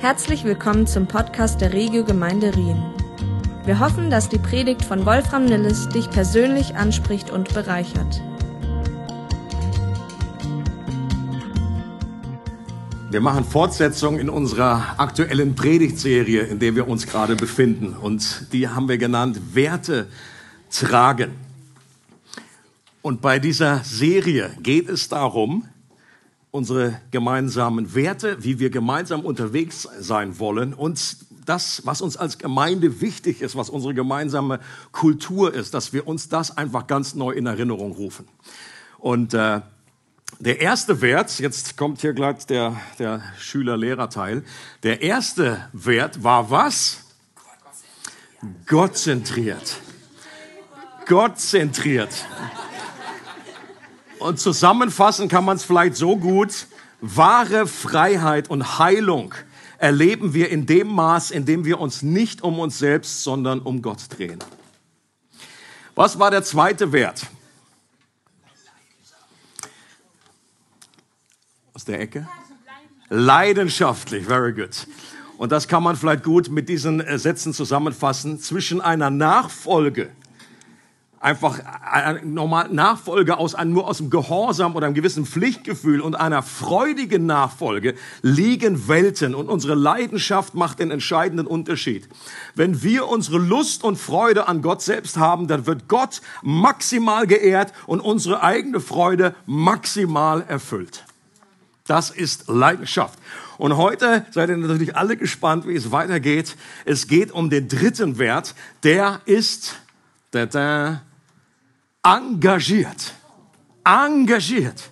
Herzlich willkommen zum Podcast der Regio Gemeinde Rien. Wir hoffen, dass die Predigt von Wolfram Nilles dich persönlich anspricht und bereichert. Wir machen Fortsetzung in unserer aktuellen Predigtserie, in der wir uns gerade befinden. Und die haben wir genannt Werte tragen. Und bei dieser Serie geht es darum, unsere gemeinsamen Werte, wie wir gemeinsam unterwegs sein wollen und das, was uns als Gemeinde wichtig ist, was unsere gemeinsame Kultur ist, dass wir uns das einfach ganz neu in Erinnerung rufen. Und äh, der erste Wert, jetzt kommt hier gleich der, der Schüler-Lehrer-Teil, der erste Wert war was? Gottzentriert. Gottzentriert. Und zusammenfassen kann man es vielleicht so gut, wahre Freiheit und Heilung erleben wir in dem Maß, in dem wir uns nicht um uns selbst, sondern um Gott drehen. Was war der zweite Wert? Aus der Ecke? Leidenschaftlich, very good. Und das kann man vielleicht gut mit diesen äh, Sätzen zusammenfassen. Zwischen einer Nachfolge einfach eine normale Nachfolge aus einem, nur aus dem Gehorsam oder einem gewissen Pflichtgefühl und einer freudigen Nachfolge liegen Welten und unsere Leidenschaft macht den entscheidenden Unterschied. Wenn wir unsere Lust und Freude an Gott selbst haben, dann wird Gott maximal geehrt und unsere eigene Freude maximal erfüllt. Das ist Leidenschaft. Und heute seid ihr natürlich alle gespannt, wie es weitergeht. Es geht um den dritten Wert, der ist da, da, engagiert. Engagiert.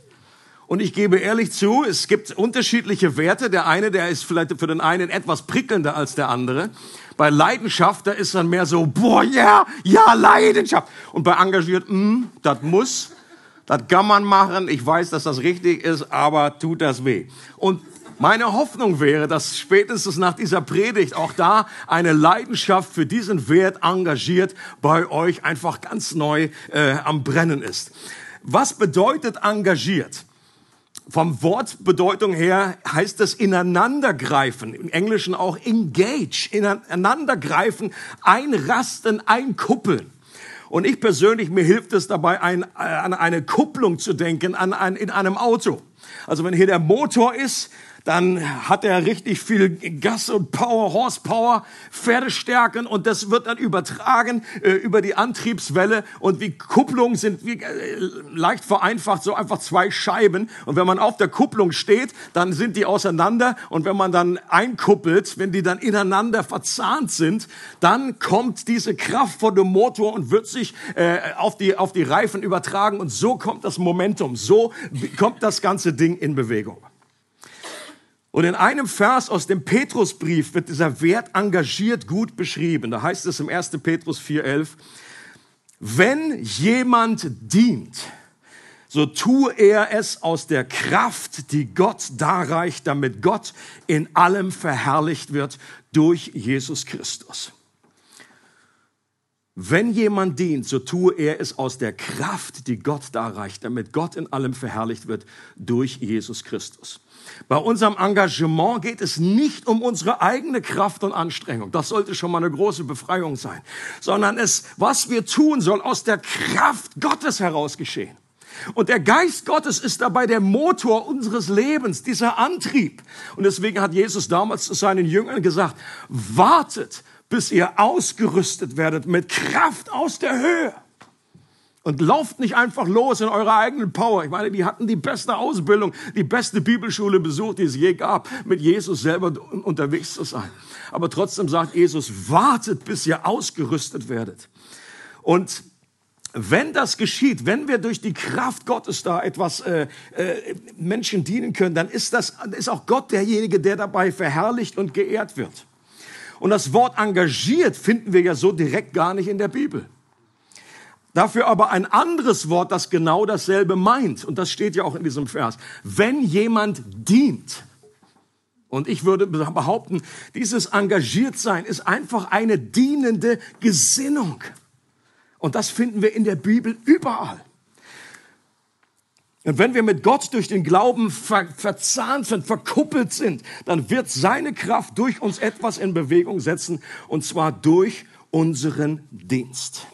Und ich gebe ehrlich zu, es gibt unterschiedliche Werte. Der eine, der ist vielleicht für den einen etwas prickelnder als der andere. Bei Leidenschaft, da ist dann mehr so, boah, ja, yeah, ja, Leidenschaft. Und bei engagiert, mm, das muss, das kann man machen. Ich weiß, dass das richtig ist, aber tut das weh. Und meine Hoffnung wäre, dass spätestens nach dieser Predigt auch da eine Leidenschaft für diesen Wert engagiert bei euch einfach ganz neu äh, am Brennen ist. Was bedeutet engagiert? Vom Wortbedeutung her heißt es ineinandergreifen, im Englischen auch engage, ineinandergreifen, einrasten, einkuppeln. Und ich persönlich, mir hilft es dabei, ein, äh, an eine Kupplung zu denken an ein, in einem Auto. Also wenn hier der Motor ist, dann hat er richtig viel Gas und Power, Horsepower, Pferdestärken und das wird dann übertragen äh, über die Antriebswelle. Und wie Kupplungen sind wie, äh, leicht vereinfacht so einfach zwei Scheiben. Und wenn man auf der Kupplung steht, dann sind die auseinander. Und wenn man dann einkuppelt, wenn die dann ineinander verzahnt sind, dann kommt diese Kraft von dem Motor und wird sich äh, auf die auf die Reifen übertragen. Und so kommt das Momentum, so kommt das ganze Ding in Bewegung. Und in einem Vers aus dem Petrusbrief wird dieser Wert engagiert gut beschrieben. Da heißt es im 1. Petrus 4,11, wenn jemand dient, so tue er es aus der Kraft, die Gott darreicht, damit Gott in allem verherrlicht wird durch Jesus Christus. Wenn jemand dient, so tue er es aus der Kraft, die Gott darreicht, damit Gott in allem verherrlicht wird durch Jesus Christus. Bei unserem Engagement geht es nicht um unsere eigene Kraft und Anstrengung. Das sollte schon mal eine große Befreiung sein. Sondern es, was wir tun, soll aus der Kraft Gottes heraus geschehen. Und der Geist Gottes ist dabei der Motor unseres Lebens, dieser Antrieb. Und deswegen hat Jesus damals zu seinen Jüngern gesagt, wartet, bis ihr ausgerüstet werdet mit Kraft aus der Höhe. Und lauft nicht einfach los in eurer eigenen Power. Ich meine, die hatten die beste Ausbildung, die beste Bibelschule besucht, die es je gab, mit Jesus selber unterwegs zu sein. Aber trotzdem sagt Jesus, wartet, bis ihr ausgerüstet werdet. Und wenn das geschieht, wenn wir durch die Kraft Gottes da etwas äh, äh, Menschen dienen können, dann ist das ist auch Gott derjenige, der dabei verherrlicht und geehrt wird. Und das Wort engagiert finden wir ja so direkt gar nicht in der Bibel. Dafür aber ein anderes Wort, das genau dasselbe meint. Und das steht ja auch in diesem Vers. Wenn jemand dient. Und ich würde behaupten, dieses Engagiertsein ist einfach eine dienende Gesinnung. Und das finden wir in der Bibel überall. Und wenn wir mit Gott durch den Glauben ver verzahnt sind, verkuppelt sind, dann wird seine Kraft durch uns etwas in Bewegung setzen, und zwar durch unseren Dienst.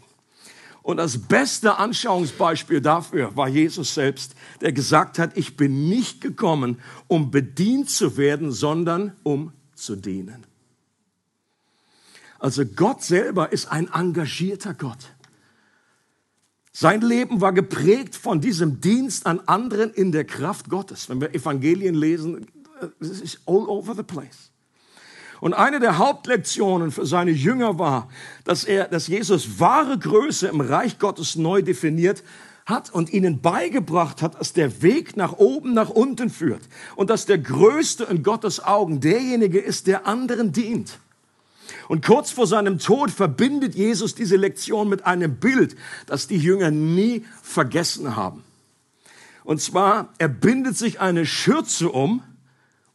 Und das beste Anschauungsbeispiel dafür war Jesus selbst, der gesagt hat, ich bin nicht gekommen, um bedient zu werden, sondern um zu dienen. Also Gott selber ist ein engagierter Gott. Sein Leben war geprägt von diesem Dienst an anderen in der Kraft Gottes. Wenn wir Evangelien lesen, es ist all over the place. Und eine der Hauptlektionen für seine Jünger war, dass er, dass Jesus wahre Größe im Reich Gottes neu definiert hat und ihnen beigebracht hat, dass der Weg nach oben, nach unten führt und dass der Größte in Gottes Augen derjenige ist, der anderen dient. Und kurz vor seinem Tod verbindet Jesus diese Lektion mit einem Bild, das die Jünger nie vergessen haben. Und zwar, er bindet sich eine Schürze um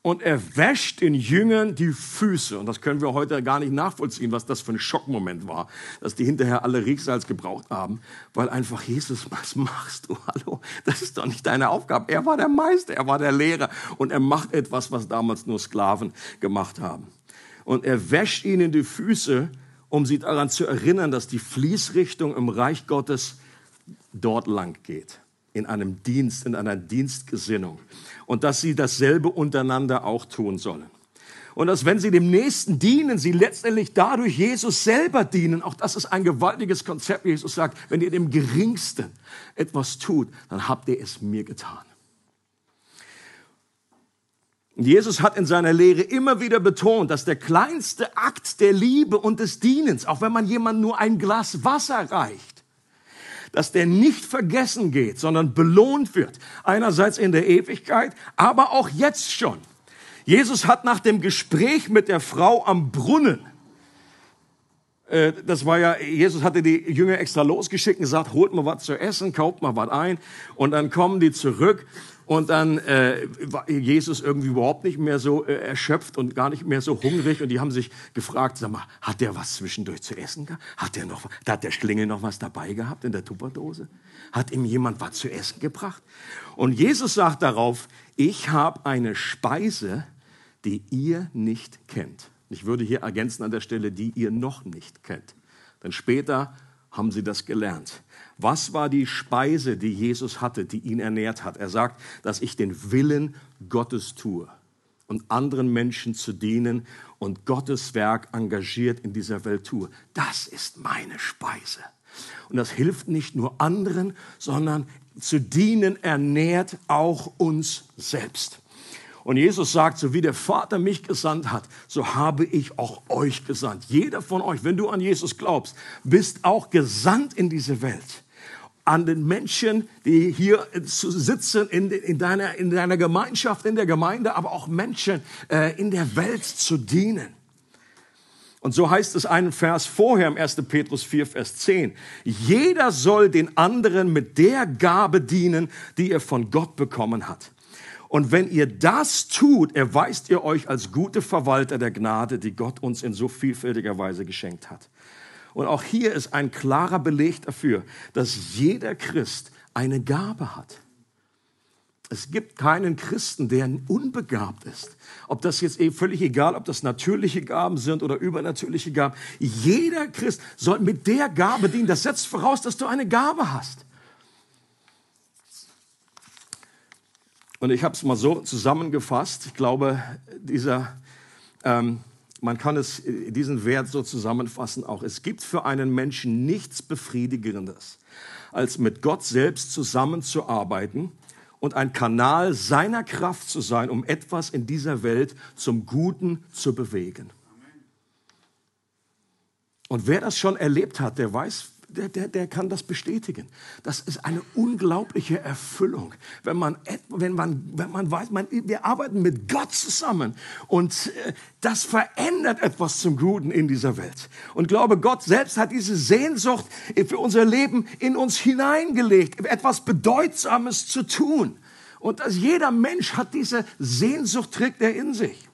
und er wäscht den Jüngern die Füße. Und das können wir heute gar nicht nachvollziehen, was das für ein Schockmoment war, dass die hinterher alle Riechsalz gebraucht haben, weil einfach Jesus, was machst du? Hallo, das ist doch nicht deine Aufgabe. Er war der Meister, er war der Lehrer und er macht etwas, was damals nur Sklaven gemacht haben und er wäscht ihnen die Füße, um sie daran zu erinnern, dass die Fließrichtung im Reich Gottes dort lang geht, in einem Dienst, in einer Dienstgesinnung und dass sie dasselbe untereinander auch tun sollen. Und dass wenn sie dem Nächsten dienen, sie letztendlich dadurch Jesus selber dienen. Auch das ist ein gewaltiges Konzept. Jesus sagt, wenn ihr dem Geringsten etwas tut, dann habt ihr es mir getan. Jesus hat in seiner Lehre immer wieder betont, dass der kleinste Akt der Liebe und des Dienens, auch wenn man jemand nur ein Glas Wasser reicht, dass der nicht vergessen geht, sondern belohnt wird. Einerseits in der Ewigkeit, aber auch jetzt schon. Jesus hat nach dem Gespräch mit der Frau am Brunnen, äh, das war ja, Jesus hatte die Jünger extra losgeschickt und gesagt, holt mal was zu essen, kauft mal was ein. Und dann kommen die zurück und dann äh, war Jesus irgendwie überhaupt nicht mehr so äh, erschöpft und gar nicht mehr so hungrig. Und die haben sich gefragt, sag mal, hat der was zwischendurch zu essen gehabt? Hat der noch, da hat der Schlingel noch was dabei gehabt in der Tupperdose? Hat ihm jemand was zu essen gebracht? Und Jesus sagt darauf, ich habe eine Speise, die ihr nicht kennt. Ich würde hier ergänzen an der Stelle, die ihr noch nicht kennt. Denn später haben sie das gelernt. Was war die Speise, die Jesus hatte, die ihn ernährt hat? Er sagt, dass ich den Willen Gottes tue und anderen Menschen zu dienen und Gottes Werk engagiert in dieser Welt tue. Das ist meine Speise. Und das hilft nicht nur anderen, sondern zu dienen ernährt auch uns selbst. Und Jesus sagt, so wie der Vater mich gesandt hat, so habe ich auch euch gesandt. Jeder von euch, wenn du an Jesus glaubst, bist auch gesandt in diese Welt an den Menschen, die hier sitzen in, in, deiner, in deiner Gemeinschaft, in der Gemeinde, aber auch Menschen äh, in der Welt zu dienen. Und so heißt es einen Vers vorher im 1. Petrus 4, Vers 10. Jeder soll den anderen mit der Gabe dienen, die er von Gott bekommen hat. Und wenn ihr das tut, erweist ihr euch als gute Verwalter der Gnade, die Gott uns in so vielfältiger Weise geschenkt hat. Und auch hier ist ein klarer Beleg dafür, dass jeder Christ eine Gabe hat. Es gibt keinen Christen, der unbegabt ist. Ob das jetzt eh völlig egal, ob das natürliche Gaben sind oder übernatürliche Gaben. Jeder Christ soll mit der Gabe dienen. Das setzt voraus, dass du eine Gabe hast. Und ich habe es mal so zusammengefasst. Ich glaube, dieser ähm, man kann es, äh, diesen Wert so zusammenfassen auch. Es gibt für einen Menschen nichts Befriedigendes, als mit Gott selbst zusammenzuarbeiten und ein Kanal seiner Kraft zu sein, um etwas in dieser Welt zum Guten zu bewegen. Und wer das schon erlebt hat, der weiß, der, der, der kann das bestätigen. Das ist eine unglaubliche Erfüllung, wenn man, wenn man, wenn man weiß, man, wir arbeiten mit Gott zusammen und äh, das verändert etwas zum Guten in dieser Welt. Und glaube, Gott selbst hat diese Sehnsucht für unser Leben in uns hineingelegt, etwas Bedeutsames zu tun. Und dass jeder Mensch hat diese Sehnsucht, trägt er in sich.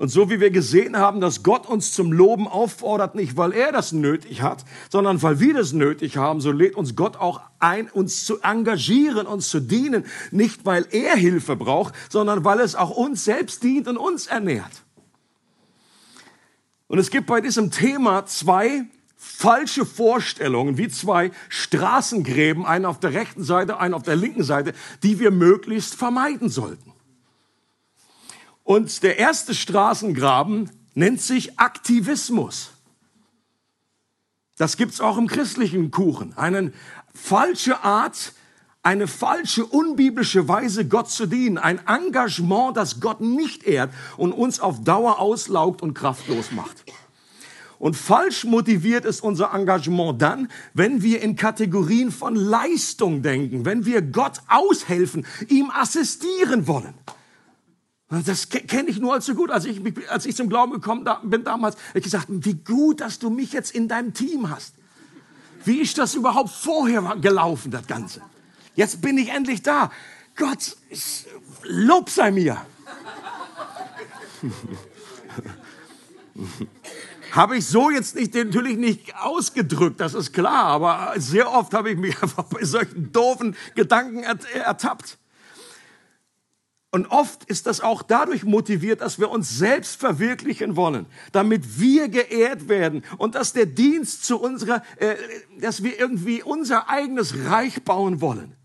Und so wie wir gesehen haben, dass Gott uns zum Loben auffordert, nicht weil er das nötig hat, sondern weil wir das nötig haben, so lädt uns Gott auch ein, uns zu engagieren, uns zu dienen, nicht weil er Hilfe braucht, sondern weil es auch uns selbst dient und uns ernährt. Und es gibt bei diesem Thema zwei falsche Vorstellungen, wie zwei Straßengräben, einen auf der rechten Seite, einen auf der linken Seite, die wir möglichst vermeiden sollten. Und der erste Straßengraben nennt sich Aktivismus. Das gibt's auch im christlichen Kuchen. Eine falsche Art, eine falsche, unbiblische Weise, Gott zu dienen. Ein Engagement, das Gott nicht ehrt und uns auf Dauer auslaugt und kraftlos macht. Und falsch motiviert ist unser Engagement dann, wenn wir in Kategorien von Leistung denken, wenn wir Gott aushelfen, ihm assistieren wollen. Das kenne ich nur allzu gut. Als ich, als ich zum Glauben gekommen bin damals, habe ich gesagt, wie gut, dass du mich jetzt in deinem Team hast. Wie ist das überhaupt vorher gelaufen, das Ganze? Jetzt bin ich endlich da. Gott, Lob sei mir. habe ich so jetzt nicht, natürlich nicht ausgedrückt, das ist klar, aber sehr oft habe ich mich einfach bei solchen doofen Gedanken ertappt. Und oft ist das auch dadurch motiviert, dass wir uns selbst verwirklichen wollen, damit wir geehrt werden und dass der Dienst zu unserer, äh, dass wir irgendwie unser eigenes Reich bauen wollen.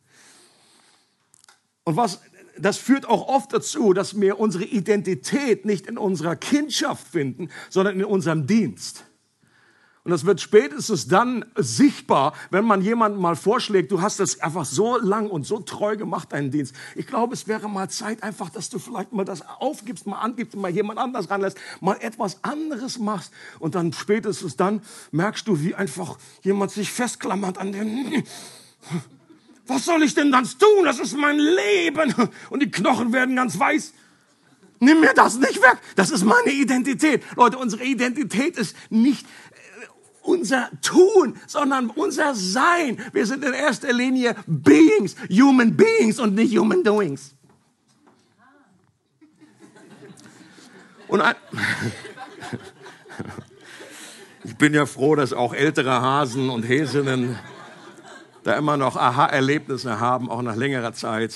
Und was, das führt auch oft dazu, dass wir unsere Identität nicht in unserer Kindschaft finden, sondern in unserem Dienst. Und das wird spätestens dann sichtbar, wenn man jemandem mal vorschlägt, du hast das einfach so lang und so treu gemacht, deinen Dienst. Ich glaube, es wäre mal Zeit einfach, dass du vielleicht mal das aufgibst, mal angibst, mal jemand anders ranlässt, mal etwas anderes machst. Und dann spätestens dann merkst du, wie einfach jemand sich festklammert an dem, was soll ich denn dann tun? Das ist mein Leben. Und die Knochen werden ganz weiß. Nimm mir das nicht weg. Das ist meine Identität. Leute, unsere Identität ist nicht unser Tun, sondern unser Sein. Wir sind in erster Linie Beings, Human Beings und nicht Human Doings. Und ein ich bin ja froh, dass auch ältere Hasen und Häsinnen da immer noch Aha-Erlebnisse haben, auch nach längerer Zeit.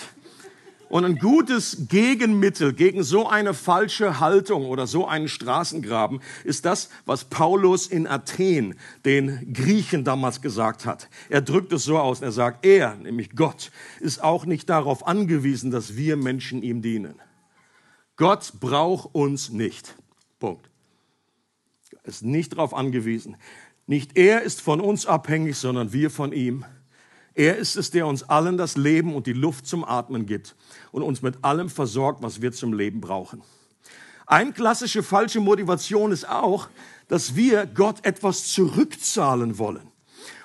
Und ein gutes Gegenmittel gegen so eine falsche Haltung oder so einen Straßengraben ist das, was Paulus in Athen den Griechen damals gesagt hat. Er drückt es so aus, er sagt, er, nämlich Gott, ist auch nicht darauf angewiesen, dass wir Menschen ihm dienen. Gott braucht uns nicht. Punkt. Er ist nicht darauf angewiesen. Nicht er ist von uns abhängig, sondern wir von ihm. Er ist es, der uns allen das Leben und die Luft zum Atmen gibt und uns mit allem versorgt, was wir zum Leben brauchen. Eine klassische falsche Motivation ist auch, dass wir Gott etwas zurückzahlen wollen.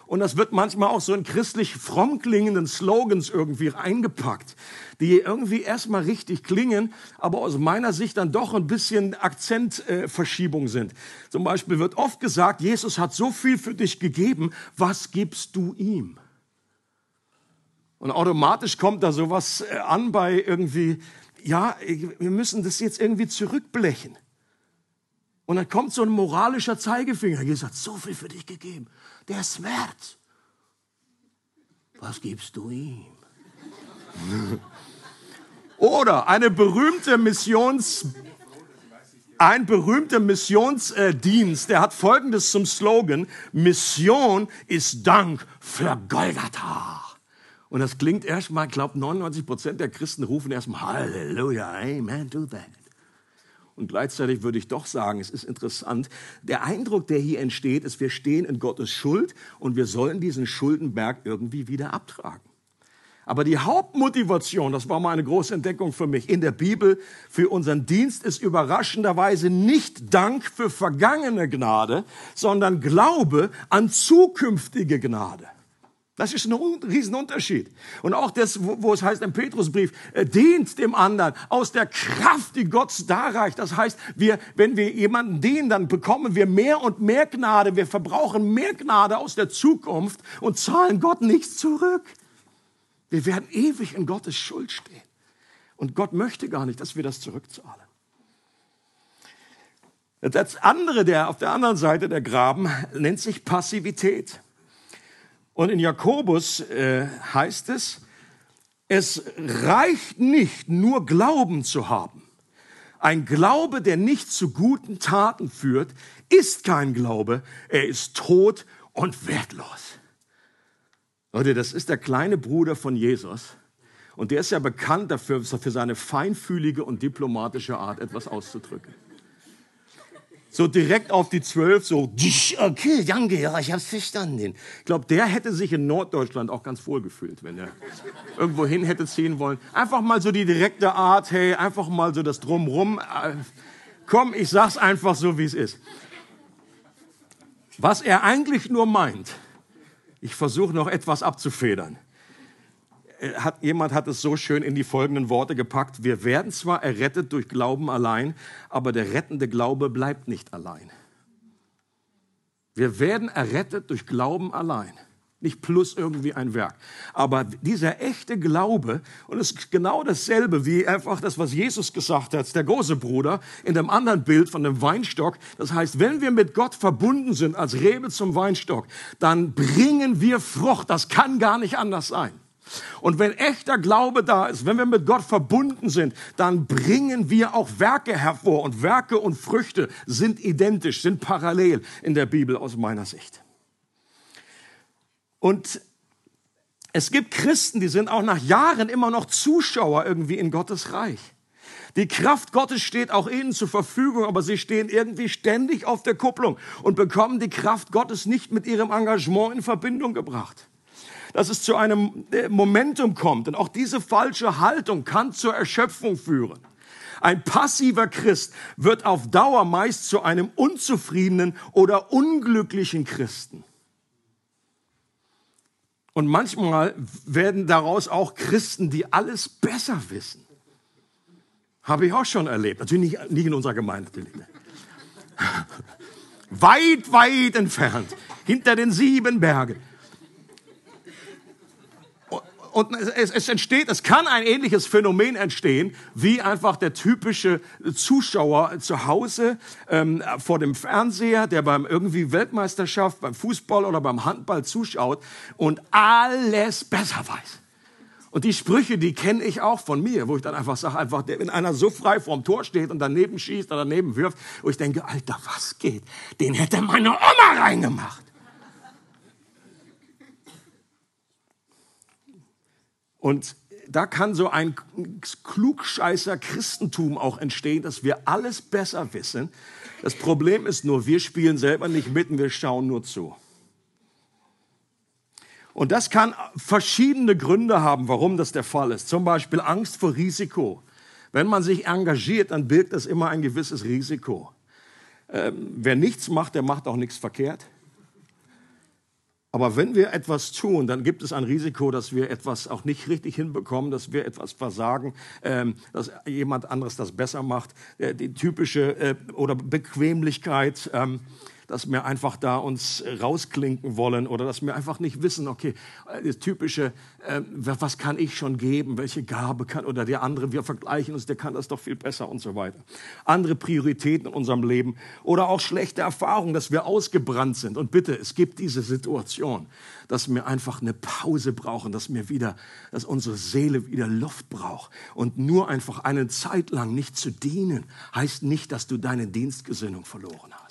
Und das wird manchmal auch so in christlich fromm klingenden Slogans irgendwie eingepackt, die irgendwie erstmal richtig klingen, aber aus meiner Sicht dann doch ein bisschen Akzentverschiebung äh, sind. Zum Beispiel wird oft gesagt, Jesus hat so viel für dich gegeben, was gibst du ihm? Und automatisch kommt da sowas äh, an bei irgendwie, ja, wir müssen das jetzt irgendwie zurückblechen. Und dann kommt so ein moralischer Zeigefinger. Jesus hat so viel für dich gegeben. Der Schmerz. Was gibst du ihm? Oder eine berühmte Missions, ein berühmter Missionsdienst, der hat folgendes zum Slogan, Mission ist Dank für Golgatha. Und das klingt erstmal, ich glaube, 99 Prozent der Christen rufen erstmal Halleluja, Amen to that. Und gleichzeitig würde ich doch sagen, es ist interessant, der Eindruck, der hier entsteht, ist, wir stehen in Gottes Schuld und wir sollen diesen Schuldenberg irgendwie wieder abtragen. Aber die Hauptmotivation, das war mal eine große Entdeckung für mich, in der Bibel für unseren Dienst ist überraschenderweise nicht Dank für vergangene Gnade, sondern Glaube an zukünftige Gnade. Das ist ein Riesenunterschied. Und auch das, wo es heißt im Petrusbrief, äh, dient dem anderen aus der Kraft, die Gott darreicht. Das heißt, wir, wenn wir jemanden dienen, dann bekommen wir mehr und mehr Gnade. Wir verbrauchen mehr Gnade aus der Zukunft und zahlen Gott nichts zurück. Wir werden ewig in Gottes Schuld stehen. Und Gott möchte gar nicht, dass wir das zurückzahlen. Das andere, der auf der anderen Seite der Graben, nennt sich Passivität. Und in Jakobus äh, heißt es, es reicht nicht, nur Glauben zu haben. Ein Glaube, der nicht zu guten Taten führt, ist kein Glaube. Er ist tot und wertlos. Leute, das ist der kleine Bruder von Jesus. Und der ist ja bekannt dafür, für seine feinfühlige und diplomatische Art, etwas auszudrücken so direkt auf die zwölf, so, okay, danke, ja, ich hab's verstanden. Ich glaube, der hätte sich in Norddeutschland auch ganz wohl gefühlt, wenn er irgendwo hin hätte ziehen wollen. Einfach mal so die direkte Art, hey, einfach mal so das Drumrum. Äh, komm, ich sag's einfach so, wie es ist. Was er eigentlich nur meint, ich versuche noch etwas abzufedern. Äh, hat, jemand hat es so schön in die folgenden Worte gepackt. Wir werden zwar errettet durch Glauben allein, aber der rettende Glaube bleibt nicht allein. Wir werden errettet durch Glauben allein. Nicht plus irgendwie ein Werk. Aber dieser echte Glaube, und es ist genau dasselbe wie einfach das, was Jesus gesagt hat, der große Bruder, in dem anderen Bild von dem Weinstock. Das heißt, wenn wir mit Gott verbunden sind als Rebe zum Weinstock, dann bringen wir Frucht. Das kann gar nicht anders sein. Und wenn echter Glaube da ist, wenn wir mit Gott verbunden sind, dann bringen wir auch Werke hervor. Und Werke und Früchte sind identisch, sind parallel in der Bibel aus meiner Sicht. Und es gibt Christen, die sind auch nach Jahren immer noch Zuschauer irgendwie in Gottes Reich. Die Kraft Gottes steht auch ihnen zur Verfügung, aber sie stehen irgendwie ständig auf der Kupplung und bekommen die Kraft Gottes nicht mit ihrem Engagement in Verbindung gebracht dass es zu einem äh, Momentum kommt. Und auch diese falsche Haltung kann zur Erschöpfung führen. Ein passiver Christ wird auf Dauer meist zu einem unzufriedenen oder unglücklichen Christen. Und manchmal werden daraus auch Christen, die alles besser wissen. Habe ich auch schon erlebt. Natürlich nicht, nicht in unserer Gemeinde. weit, weit entfernt. Hinter den sieben Bergen und es, es entsteht, es kann ein ähnliches Phänomen entstehen, wie einfach der typische Zuschauer zu Hause ähm, vor dem Fernseher, der beim irgendwie Weltmeisterschaft, beim Fußball oder beim Handball zuschaut und alles besser weiß. Und die Sprüche, die kenne ich auch von mir, wo ich dann einfach sage, einfach, wenn einer so frei vorm Tor steht und daneben schießt oder daneben wirft, wo ich denke, Alter, was geht? Den hätte meine Oma reingemacht. Und da kann so ein klugscheißer Christentum auch entstehen, dass wir alles besser wissen. Das Problem ist nur, wir spielen selber nicht mit und wir schauen nur zu. Und das kann verschiedene Gründe haben, warum das der Fall ist. Zum Beispiel Angst vor Risiko. Wenn man sich engagiert, dann birgt das immer ein gewisses Risiko. Ähm, wer nichts macht, der macht auch nichts verkehrt. Aber wenn wir etwas tun, dann gibt es ein Risiko, dass wir etwas auch nicht richtig hinbekommen, dass wir etwas versagen, ähm, dass jemand anderes das besser macht. Äh, die typische äh, oder Bequemlichkeit. Ähm, dass wir einfach da uns rausklinken wollen oder dass wir einfach nicht wissen, okay, das typische, äh, was kann ich schon geben, welche Gabe kann oder der andere, wir vergleichen uns, der kann das doch viel besser und so weiter. Andere Prioritäten in unserem Leben oder auch schlechte Erfahrungen, dass wir ausgebrannt sind. Und bitte, es gibt diese Situation, dass wir einfach eine Pause brauchen, dass wir wieder, dass unsere Seele wieder Luft braucht. Und nur einfach eine Zeit lang nicht zu dienen, heißt nicht, dass du deine Dienstgesinnung verloren hast.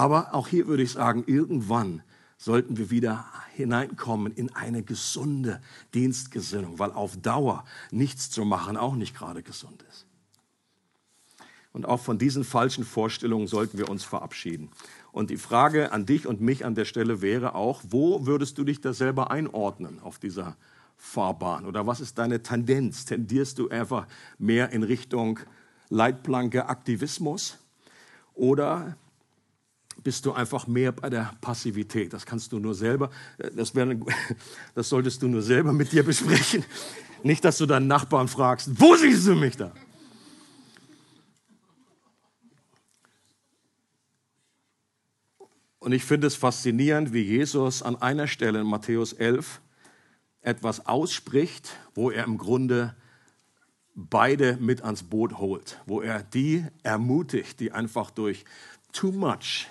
Aber auch hier würde ich sagen, irgendwann sollten wir wieder hineinkommen in eine gesunde Dienstgesinnung, weil auf Dauer nichts zu machen auch nicht gerade gesund ist. Und auch von diesen falschen Vorstellungen sollten wir uns verabschieden. Und die Frage an dich und mich an der Stelle wäre auch, wo würdest du dich da selber einordnen auf dieser Fahrbahn? Oder was ist deine Tendenz? Tendierst du einfach mehr in Richtung Leitplanke Aktivismus? Oder bist du einfach mehr bei der Passivität. Das kannst du nur selber, das, wär, das solltest du nur selber mit dir besprechen. Nicht, dass du deinen Nachbarn fragst, wo siehst du mich da? Und ich finde es faszinierend, wie Jesus an einer Stelle in Matthäus 11 etwas ausspricht, wo er im Grunde beide mit ans Boot holt, wo er die ermutigt, die einfach durch too much,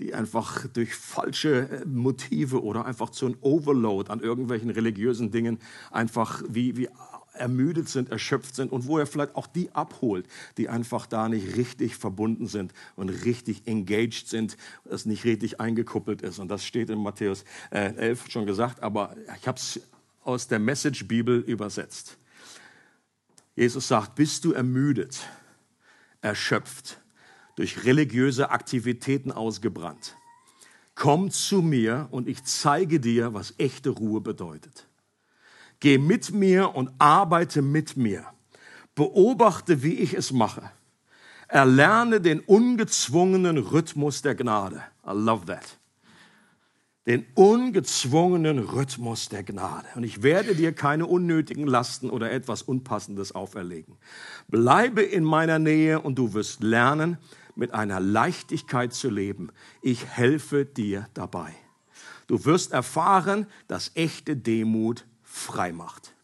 die einfach durch falsche äh, Motive oder einfach zu einem Overload an irgendwelchen religiösen Dingen einfach wie, wie ermüdet sind, erschöpft sind und wo er vielleicht auch die abholt, die einfach da nicht richtig verbunden sind und richtig engaged sind, das nicht richtig eingekuppelt ist. Und das steht in Matthäus 11 äh, schon gesagt, aber ich habe es aus der Message-Bibel übersetzt. Jesus sagt, bist du ermüdet, erschöpft, durch religiöse Aktivitäten ausgebrannt? Komm zu mir und ich zeige dir, was echte Ruhe bedeutet. Geh mit mir und arbeite mit mir. Beobachte, wie ich es mache. Erlerne den ungezwungenen Rhythmus der Gnade. I love that. Den ungezwungenen Rhythmus der Gnade. Und ich werde dir keine unnötigen Lasten oder etwas Unpassendes auferlegen. Bleibe in meiner Nähe und du wirst lernen, mit einer Leichtigkeit zu leben. Ich helfe dir dabei. Du wirst erfahren, dass echte Demut frei macht.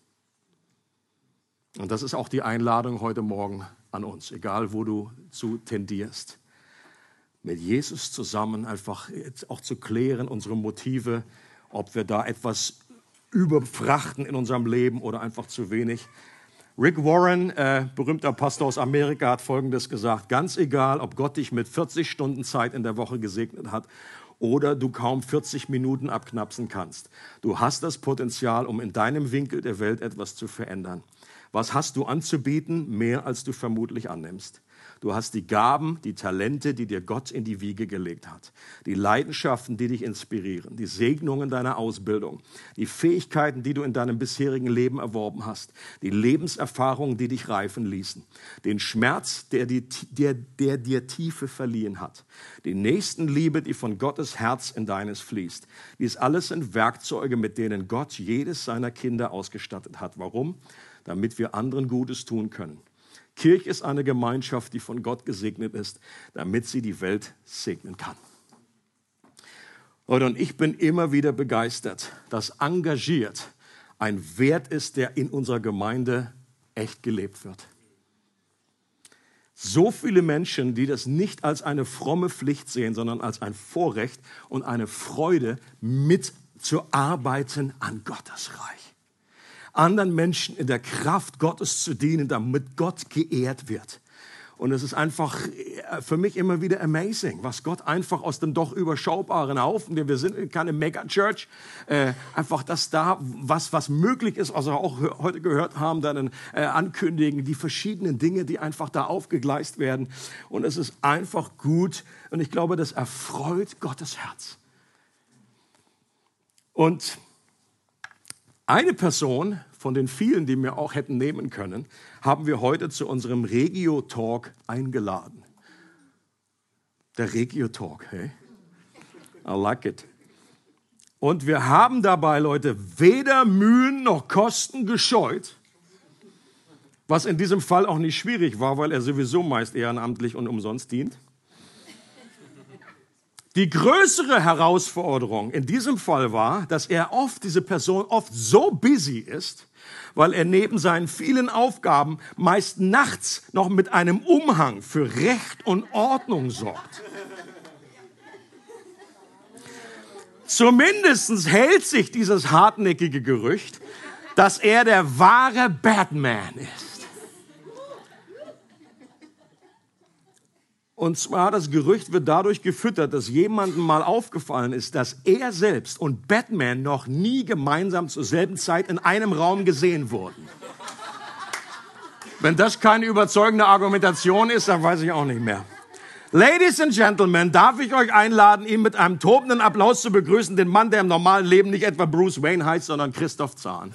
Und das ist auch die Einladung heute Morgen an uns, egal wo du zu tendierst. Mit Jesus zusammen einfach auch zu klären, unsere Motive, ob wir da etwas überfrachten in unserem Leben oder einfach zu wenig. Rick Warren, äh, berühmter Pastor aus Amerika, hat Folgendes gesagt. Ganz egal, ob Gott dich mit 40 Stunden Zeit in der Woche gesegnet hat oder du kaum 40 Minuten abknapsen kannst. Du hast das Potenzial, um in deinem Winkel der Welt etwas zu verändern. Was hast du anzubieten? Mehr als du vermutlich annimmst. Du hast die Gaben, die Talente, die dir Gott in die Wiege gelegt hat. Die Leidenschaften, die dich inspirieren. Die Segnungen deiner Ausbildung. Die Fähigkeiten, die du in deinem bisherigen Leben erworben hast. Die Lebenserfahrungen, die dich reifen ließen. Den Schmerz, der, die, der, der dir Tiefe verliehen hat. Die Nächstenliebe, die von Gottes Herz in deines fließt. Dies alles sind Werkzeuge, mit denen Gott jedes seiner Kinder ausgestattet hat. Warum? Damit wir anderen Gutes tun können. Kirche ist eine Gemeinschaft, die von Gott gesegnet ist, damit sie die Welt segnen kann. Und ich bin immer wieder begeistert, dass engagiert ein Wert ist, der in unserer Gemeinde echt gelebt wird. So viele Menschen, die das nicht als eine fromme Pflicht sehen, sondern als ein Vorrecht und eine Freude, mitzuarbeiten an Gottes Reich anderen Menschen in der Kraft Gottes zu dienen, damit Gott geehrt wird. Und es ist einfach äh, für mich immer wieder amazing, was Gott einfach aus dem doch überschaubaren Haufen, wir sind keine Mega-Church, äh, einfach das da, was, was möglich ist, also auch heute gehört haben, dann äh, ankündigen, die verschiedenen Dinge, die einfach da aufgegleist werden. Und es ist einfach gut und ich glaube, das erfreut Gottes Herz. Und eine Person von den vielen, die wir auch hätten nehmen können, haben wir heute zu unserem Regio-Talk eingeladen. Der Regio-Talk, hey? I like it. Und wir haben dabei, Leute, weder Mühen noch Kosten gescheut, was in diesem Fall auch nicht schwierig war, weil er sowieso meist ehrenamtlich und umsonst dient. Die größere Herausforderung in diesem Fall war, dass er oft, diese Person oft so busy ist, weil er neben seinen vielen Aufgaben meist nachts noch mit einem Umhang für Recht und Ordnung sorgt. Zumindest hält sich dieses hartnäckige Gerücht, dass er der wahre Batman ist. Und zwar das Gerücht wird dadurch gefüttert, dass jemandem mal aufgefallen ist, dass er selbst und Batman noch nie gemeinsam zur selben Zeit in einem Raum gesehen wurden. Wenn das keine überzeugende Argumentation ist, dann weiß ich auch nicht mehr. Ladies and Gentlemen, darf ich euch einladen, ihn mit einem tobenden Applaus zu begrüßen, den Mann, der im normalen Leben nicht etwa Bruce Wayne heißt, sondern Christoph Zahn.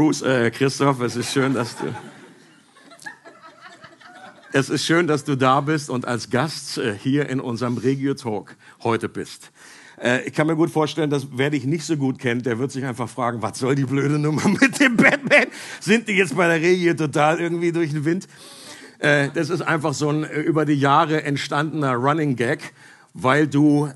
Bruce, äh, Christoph, es ist schön, dass du. Es ist schön, dass du da bist und als Gast äh, hier in unserem Regio Talk heute bist. Äh, ich kann mir gut vorstellen, dass wer dich nicht so gut kennt, der wird sich einfach fragen, was soll die blöde Nummer mit dem Batman? Sind die jetzt bei der Regio total irgendwie durch den Wind? Äh, das ist einfach so ein über die Jahre entstandener Running Gag, weil du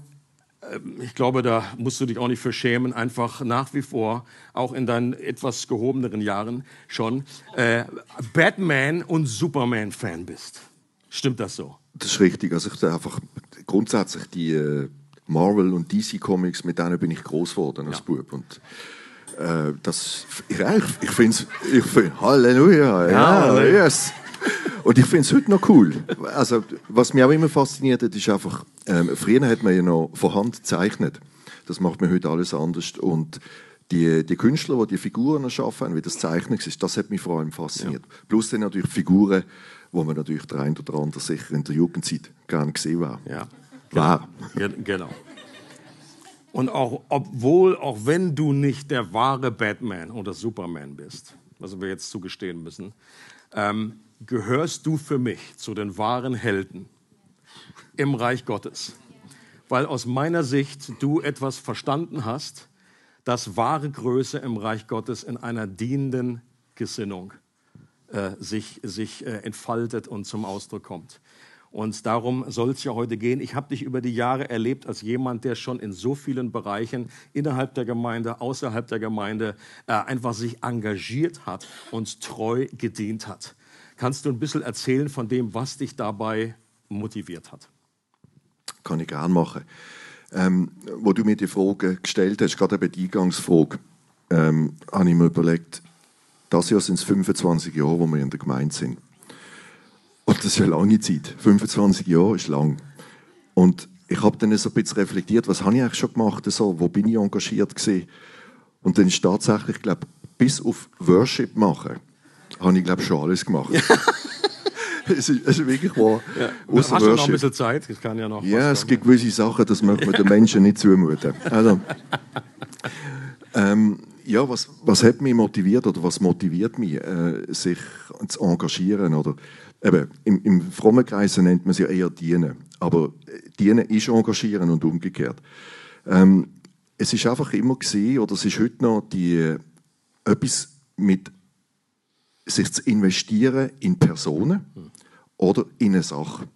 ich glaube, da musst du dich auch nicht für schämen, einfach nach wie vor, auch in deinen etwas gehobeneren Jahren schon, äh, Batman- und Superman-Fan bist. Stimmt das so? Das ist richtig. Also ich einfach grundsätzlich die äh, Marvel- und DC-Comics, mit denen bin ich groß geworden als ja. Bub. Und äh, das, ich, ich finde es, ich find, Halleluja, ja, ja yes. Und ich finde es heute noch cool. Also, was mich auch immer fasziniert hat, ist einfach, ähm, früher hat man ja noch von Hand gezeichnet. Das macht man heute alles anders. Und die, die Künstler, die die Figuren erschaffen, wie das Zeichnen ist, das hat mich vor allem fasziniert. Ja. Plus dann natürlich Figuren, wo man natürlich der ein oder andere sicher in der Jugendzeit gerne gesehen war. Ja. War. Genau. Und auch, obwohl, auch wenn du nicht der wahre Batman oder Superman bist, was wir jetzt zugestehen müssen, ähm, gehörst du für mich zu den wahren Helden im Reich Gottes. Weil aus meiner Sicht du etwas verstanden hast, das wahre Größe im Reich Gottes in einer dienenden Gesinnung äh, sich, sich äh, entfaltet und zum Ausdruck kommt. Und darum soll es ja heute gehen. Ich habe dich über die Jahre erlebt als jemand, der schon in so vielen Bereichen innerhalb der Gemeinde, außerhalb der Gemeinde äh, einfach sich engagiert hat und treu gedient hat. Kannst du ein bisschen erzählen von dem, was dich dabei motiviert hat? Kann ich gerne machen. Ähm, wo du mir die Frage gestellt hast, gerade eben die Eingangsfrage, ähm, habe ich mir überlegt, das Jahr sind es 25 Jahre, wo wir in der Gemeinde sind. Und das ist eine lange Zeit. 25 Jahre ist lang. Und ich habe dann so ein bisschen reflektiert, was habe ich eigentlich schon gemacht, so, wo bin ich engagiert gewesen? Und dann ist tatsächlich, ich glaube, bis auf Worship machen, habe ich, glaube schon alles gemacht. es, ist, es ist wirklich wahr. Ja. Hast du noch ein bisschen Zeit? Ich kann ja noch. Ja, es gibt gewisse Sachen, das möchte man den Menschen nicht zumuten. Also, ähm, ja, was, was hat mich motiviert oder was motiviert mich, äh, sich zu engagieren? Oder, eben, im, Im frommen Kreis nennt man es ja eher dienen. Aber äh, dienen ist engagieren und umgekehrt. Ähm, es ist einfach immer gesehen, oder es ist heute noch die, äh, etwas mit sich zu investieren in Personen oder in eine Sache.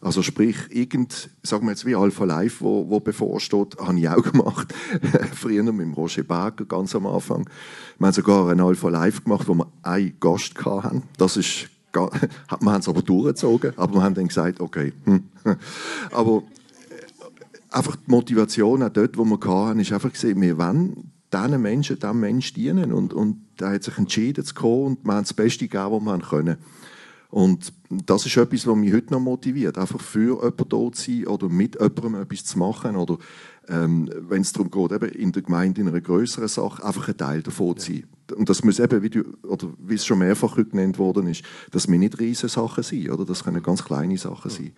Also sprich, irgend, sagen wir jetzt wie Alpha Live, wo, wo bevorsteht, habe ich auch gemacht. Früher mit dem Roger Berger, ganz am Anfang. Wir haben sogar ein Alpha Live gemacht, wo wir einen Gast hatten. Das ist, wir haben es aber durchgezogen, aber wir haben dann gesagt, okay. Hm. aber äh, einfach die Motivation auch dort, wo wir hatten, ist einfach gesehen, wir wollen diesen Menschen, diesem Menschen dienen. Und, und er hat sich entschieden zu kommen und wir haben das Beste gegeben, was wir können. Und das ist etwas, was mich heute noch motiviert, einfach für jemanden da zu sein oder mit jemandem etwas zu machen oder ähm, wenn es darum geht, eben in der Gemeinde in einer größeren Sache einfach ein Teil davon zu sein. Und das muss eben, wie, du, oder wie es schon mehrfach genannt worden ist, dass wir nicht riesige Sachen sind, oder? Das können ganz kleine Sachen sein.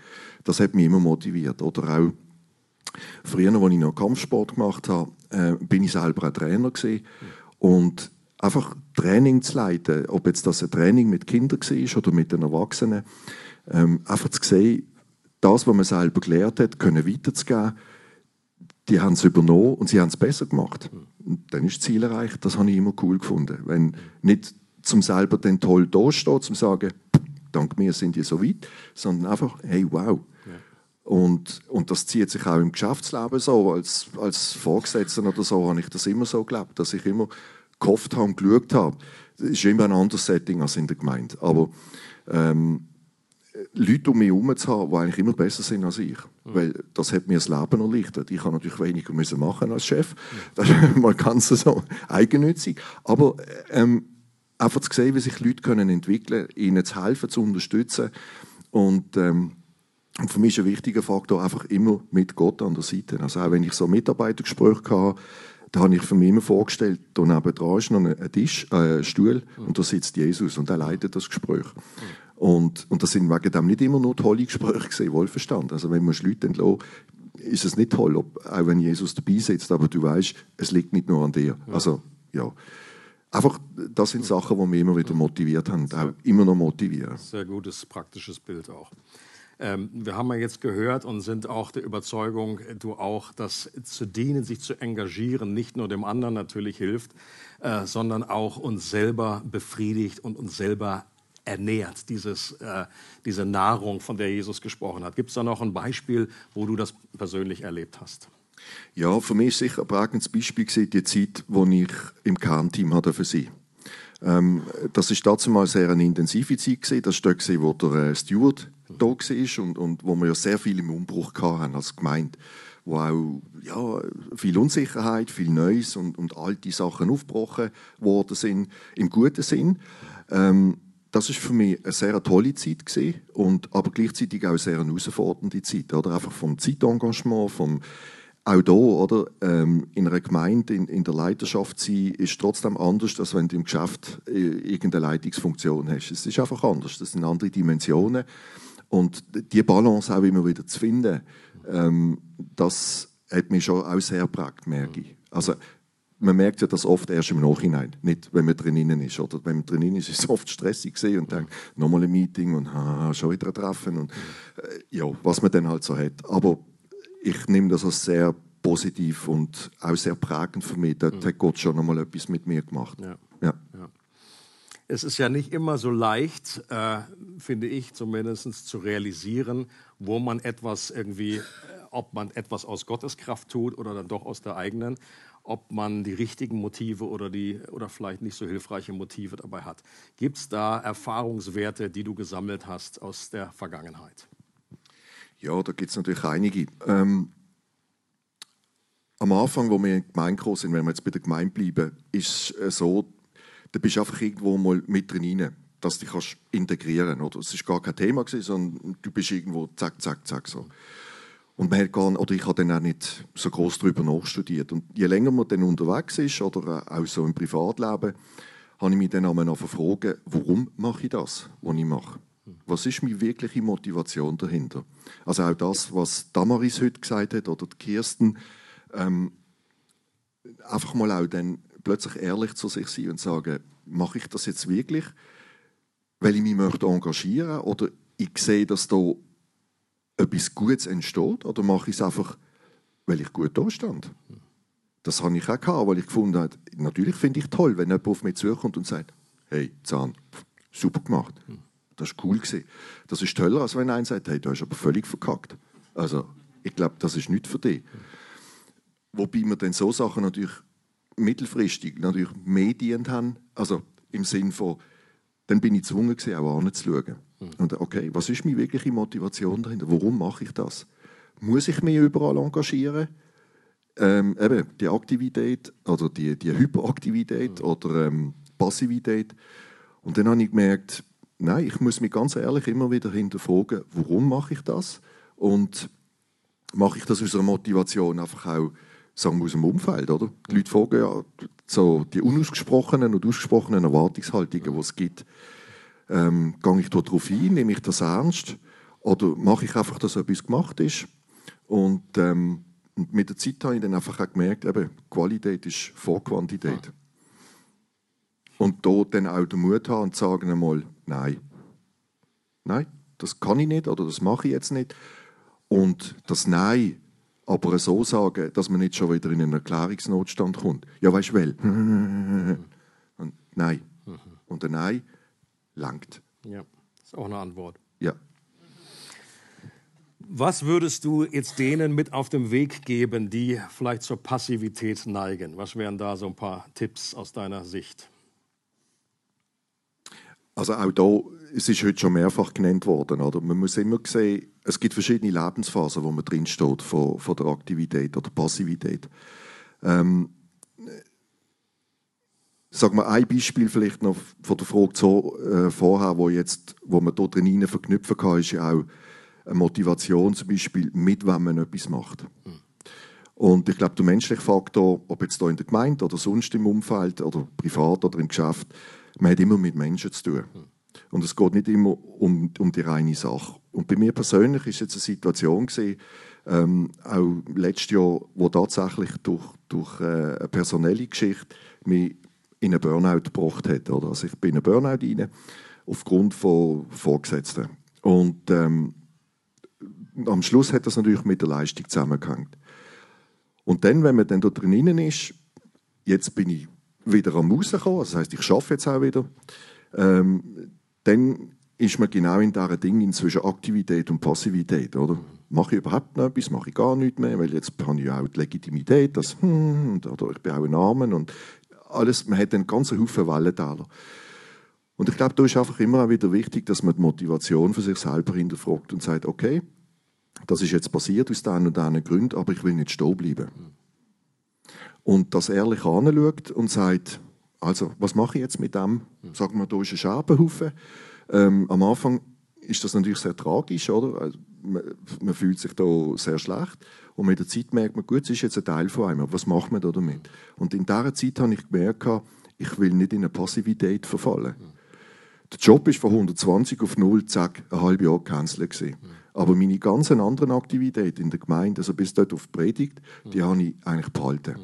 Das hat mich immer motiviert. Oder auch Früher, als ich noch Kampfsport gemacht habe, äh, bin ich selber ein Trainer gewesen. Und einfach Training zu leiten, ob jetzt das ein Training mit Kindern war oder mit den Erwachsenen, ähm, einfach zu sehen, das, was man selber gelernt hat, können weiterzugeben, die haben es übernommen und sie haben es besser gemacht. Und dann ist das Ziel erreicht. Das habe ich immer cool gefunden. Wenn nicht zum selber dann toll dasteht, zum sagen, dank mir sind die so weit, sondern einfach, hey, wow, und, und das zieht sich auch im Geschäftsleben so. Als, als Vorgesetzter oder so habe ich das immer so gelebt, dass ich immer gehofft habe und geschaut habe. Das ist immer ein anderes Setting als in der Gemeinde. Aber ähm, Leute um mich herum zu haben, die eigentlich immer besser sind als ich. Mhm. Weil das hat mir das Leben erleichtert. Ich habe natürlich weniger müssen machen als Chef. Das ist mal ganz so eigennützig. Aber ähm, einfach zu sehen, wie sich Leute können entwickeln können, ihnen zu helfen, zu unterstützen. Und ähm, und für mich ist ein wichtiger Faktor einfach immer mit Gott an der Seite. Also auch wenn ich so Mitarbeitergespräche hatte, da habe ich für mich immer vorgestellt, da nebenan ist noch ein Tisch, äh, ein Stuhl mhm. und da sitzt Jesus und er leitet das Gespräch. Und, und das sind wegen dem nicht immer nur tolle Gespräche gewesen, wohlverstanden. Also wenn man Leute entlassen, ist es nicht toll, ob, auch wenn Jesus dabei sitzt, aber du weißt, es liegt nicht nur an dir. Ja. Also, ja. einfach, das sind Sachen, die mich immer wieder motiviert haben und auch immer noch motivieren. Sehr gutes, praktisches Bild auch. Ähm, wir haben ja jetzt gehört und sind auch der Überzeugung, du auch, dass zu dienen, sich zu engagieren, nicht nur dem anderen natürlich hilft, äh, sondern auch uns selber befriedigt und uns selber ernährt, dieses, äh, diese Nahrung, von der Jesus gesprochen hat. Gibt es da noch ein Beispiel, wo du das persönlich erlebt hast? Ja, für mich ist sicher ein prägendes Beispiel die Zeit, wo ich im Kernteam für sie. Ähm, das ist dazu mal sehr eine intensive Zeit gewesen. Das war dort, wo der äh, Steward da war und, und wo wir ja sehr viel im Umbruch hatten als Gemeinde wo auch ja, viel Unsicherheit, viel Neues und, und alte Sachen aufgebrochen worden sind, im guten Sinn. Ähm, das ist für mich eine sehr tolle Zeit gewesen, und aber gleichzeitig auch eine sehr herausfordernde Zeit, oder einfach vom Zeitengagement, vom auch da, oder, ähm, in einer Gemeinde, in, in der Leiterschaft sein, ist trotzdem anders, als wenn du im Geschäft äh, irgendeine Leitungsfunktion hast. Es ist einfach anders. Das sind andere Dimensionen. Und die Balance auch immer wieder zu finden, ähm, das hat mich schon auch sehr geprägt, merke ich. Also, man merkt ja das oft erst im Nachhinein, nicht wenn man drinnen ist. Oder wenn man drinnen ist, ist es oft stressig gesehen und denkt, nochmal ein Meeting und ha, schon wieder ein Treffen und äh, ja, was man dann halt so hat. Aber ich nehme das als sehr positiv und auch sehr prägend für mich. Dort mhm. hat Gott schon nochmal etwas mit mir gemacht. Ja. Ja. ja. Es ist ja nicht immer so leicht, äh, finde ich zumindest, zu realisieren, wo man etwas irgendwie, äh, ob man etwas aus Gottes Kraft tut oder dann doch aus der eigenen, ob man die richtigen Motive oder, die, oder vielleicht nicht so hilfreiche Motive dabei hat. Gibt es da Erfahrungswerte, die du gesammelt hast aus der Vergangenheit? Ja, da gibt es natürlich einige. Ähm, am Anfang, wo wir in der Gemeinde gekommen sind, wenn wir jetzt bei der Gemeinde bleiben, ist es äh, so, da bist du einfach irgendwo mal mit drin, dass du dich integrieren kannst. Es war gar kein Thema, sondern du bist irgendwo zack, zack, zack. So. Und man hat gar, oder ich habe dann auch nicht so groß darüber nachstudiert. Und je länger man dann unterwegs ist, oder auch so im Privatleben, habe ich mich dann einmal fragen, warum mache ich das, was ich mache? Was ist meine wirkliche Motivation dahinter? Also auch das, was Damaris heute gesagt hat oder Kirsten, ähm, einfach mal auch dann plötzlich ehrlich zu sich sein und sagen, mache ich das jetzt wirklich, weil ich mich möchte engagieren oder ich sehe, dass da etwas Gutes entsteht oder mache ich es einfach, weil ich gut da stand? Das habe ich auch gehabt, weil ich gefunden habe, natürlich finde ich toll, wenn jemand auf mich zukommt und sagt, hey, Zahn, super gemacht. Das war cool. Das ist toller, als wenn einer sagt, hey, du hast aber völlig verkackt. Also, ich glaube, das ist nicht für dich. Wobei wir dann so Sachen natürlich mittelfristig natürlich Medien haben, also im Sinn von, dann bin ich gezwungen gewesen, auch anzuschauen. Mhm. Und okay, was ist meine wirkliche Motivation dahinter? Warum mache ich das? Muss ich mich überall engagieren? Ähm, eben, die Aktivität oder die, die Hyperaktivität mhm. oder ähm, Passivität. Und dann habe ich gemerkt, Nein, ich muss mich ganz ehrlich immer wieder hinterfragen, warum mache ich das? Und mache ich das aus einer Motivation einfach auch sagen wir, aus dem Umfeld, oder? Die Leute fragen ja so die unausgesprochenen und ausgesprochenen Erwartungshaltungen, die es gibt. Ähm, gehe ich darauf ein, nehme ich das ernst oder mache ich einfach, dass etwas gemacht ist? Und ähm, mit der Zeit habe ich dann einfach auch gemerkt, eben, Qualität ist vor Quantität. Und da dann auch den Mut haben und sagen einmal, nein, nein, das kann ich nicht oder das mache ich jetzt nicht. Und das Nein aber so sagen, dass man nicht schon wieder in einen Erklärungsnotstand kommt. Ja, weißt du, weil. Und nein. Und der Nein langt. Ja, ist auch eine Antwort. Ja. Was würdest du jetzt denen mit auf den Weg geben, die vielleicht zur Passivität neigen? Was wären da so ein paar Tipps aus deiner Sicht? Also auch da, es ist heute schon mehrfach genannt worden, oder? Man muss immer sehen, es gibt verschiedene Lebensphasen, wo man drinsteht von, von der Aktivität oder Passivität. Ähm, Sag mal ein Beispiel vielleicht noch von der Frage so, äh, vorher, wo, jetzt, wo man dort drin verknüpfen kann, ist ja auch eine Motivation zum Beispiel, mit wem man etwas macht. Mhm. Und ich glaube, der menschliche Faktor, ob jetzt hier in der Gemeinde oder sonst im Umfeld oder privat oder im Geschäft, man hat immer mit Menschen zu tun. Und es geht nicht immer um, um die reine Sache. Und bei mir persönlich ist jetzt eine Situation gewesen, ähm, auch letztes Jahr, wo tatsächlich durch, durch äh, eine personelle Geschichte mich in einen Burnout gebracht hat. Oder? Also ich bin in einen Burnout rein, aufgrund von Vorgesetzten. Und ähm, am Schluss hat das natürlich mit der Leistung zusammengehängt. Und dann, wenn man dann da drinnen ist, jetzt bin ich wieder am rausgekommen, das heißt, ich schaffe jetzt auch wieder, ähm, dann ist man genau in diesem Ding zwischen Aktivität und Passivität, oder? Mache ich überhaupt noch etwas, mache ich gar nichts mehr, weil jetzt habe ich auch die Legitimität, das hm, oder ich bin auch ein Armen und alles, man hat einen ganzen Haufen Wellentäler. Und ich glaube, da ist einfach immer wieder wichtig, dass man die Motivation für sich selber hinterfragt und sagt, okay, das ist jetzt passiert aus diesen und diesen Gründen, aber ich will nicht stehen bleiben. Und das ehrlich anschaut und sagt, also, was mache ich jetzt mit dem? Sagen wir, da ist ein Scherbenhaufen. Ähm, am Anfang ist das natürlich sehr tragisch, oder? Also, man, man, fühlt sich da sehr schlecht. Und mit der Zeit merkt man, gut, es ist jetzt ein Teil von einem. Was macht man da damit? Und in dieser Zeit habe ich gemerkt, ich will nicht in eine Passivität verfallen. Der Job ist von 120 auf 0, zack, ein halbes Jahr gecancelt gewesen. Aber meine ganzen anderen Aktivitäten in der Gemeinde, also bis dort auf die Predigt, die habe ich eigentlich behalten.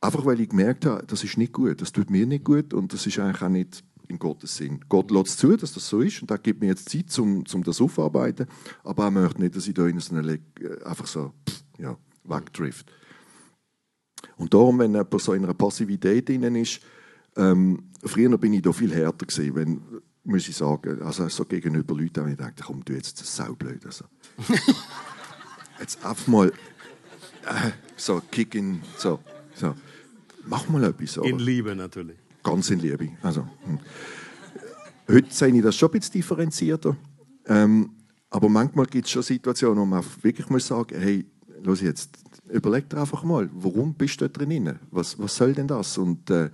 Einfach weil ich gemerkt habe, das ist nicht gut, das tut mir nicht gut und das ist eigentlich auch nicht in Gottes Sinn. Gott lässt zu, dass das so ist und da gibt mir jetzt Zeit, um, um das aufzuarbeiten, aber er möchte nicht, dass ich da in so eine, äh, einfach so ja, wegdrift. Und darum, wenn jemand so in einer Passivität drin ist, ähm, früher bin ich da viel härter gewesen, wenn, muss ich sagen, also so gegenüber Leuten habe ich gedacht, komm, du jetzt, das saublöd. Also. jetzt einfach mal äh, so kicken, so, so, mach mal etwas. Oder? In Liebe natürlich. Ganz in Liebe. Also, hm. Heute sehe ich das schon ein bisschen differenzierter. Ähm, aber manchmal gibt es schon Situationen, wo man wirklich muss sagen hey, los jetzt, überleg dir einfach mal, warum bist du da drin? Was, was soll denn das? Und äh,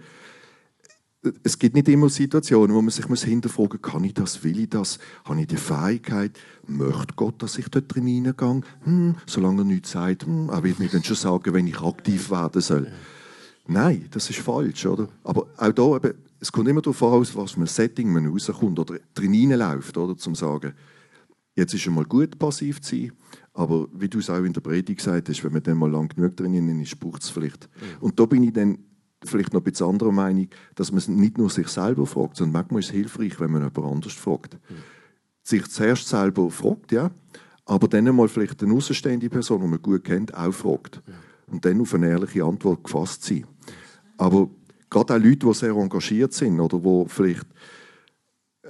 es gibt nicht immer Situationen, wo man sich muss hinterfragen muss, kann ich das, will ich das, habe ich die Fähigkeit, möchte Gott, dass ich dort drin hineingehe? Hm, solange er nichts sagt, hm, er wird mir dann schon sagen, wenn ich aktiv werden soll. Nein, das ist falsch, oder? Aber auch da, eben, es kommt immer darauf an, aus was für ein Setting man rauskommt oder drin läuft, oder? Zum sagen, jetzt ist es mal gut, passiv zu sein, aber wie du es auch in der Predigt gesagt hast, wenn man dann mal lang genug drin ist, braucht es vielleicht. Und da bin ich dann vielleicht noch ein bisschen anderer Meinung, dass man nicht nur sich selber fragt, sondern manchmal ist es hilfreich, wenn man jemand anders fragt. Mhm. Sich zuerst selber fragt, ja, aber dann mal vielleicht eine außenstehende Person, die man gut kennt, auch fragt. Mhm. Und dann auf eine ehrliche Antwort gefasst sein. Aber gerade auch Leute, die sehr engagiert sind oder wo vielleicht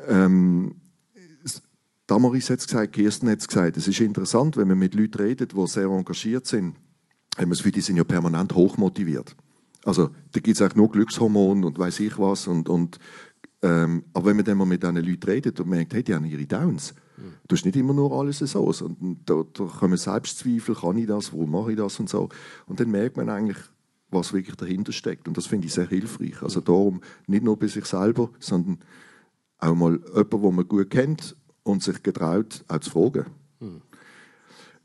ähm, Damaris hat es gesagt, Kirsten hat es gesagt, es ist interessant, wenn man mit Leuten redet, die sehr engagiert sind, haben wir das Gefühl, die sind ja permanent hochmotiviert. Also da gibt es auch nur Glückshormone und weiß ich was. Und, und, ähm, aber wenn man dann mal mit diesen Leuten redet und merkt, hey, die haben ihre Downs, mhm. das ist nicht immer nur alles so. Und da, da kommen Selbstzweifel, kann ich das, wo mache ich das und so. Und dann merkt man eigentlich, was wirklich dahinter steckt. Und das finde ich sehr hilfreich. Also darum nicht nur bei sich selber, sondern auch mal jemanden, den man gut kennt und sich getraut, auch zu fragen. Mhm.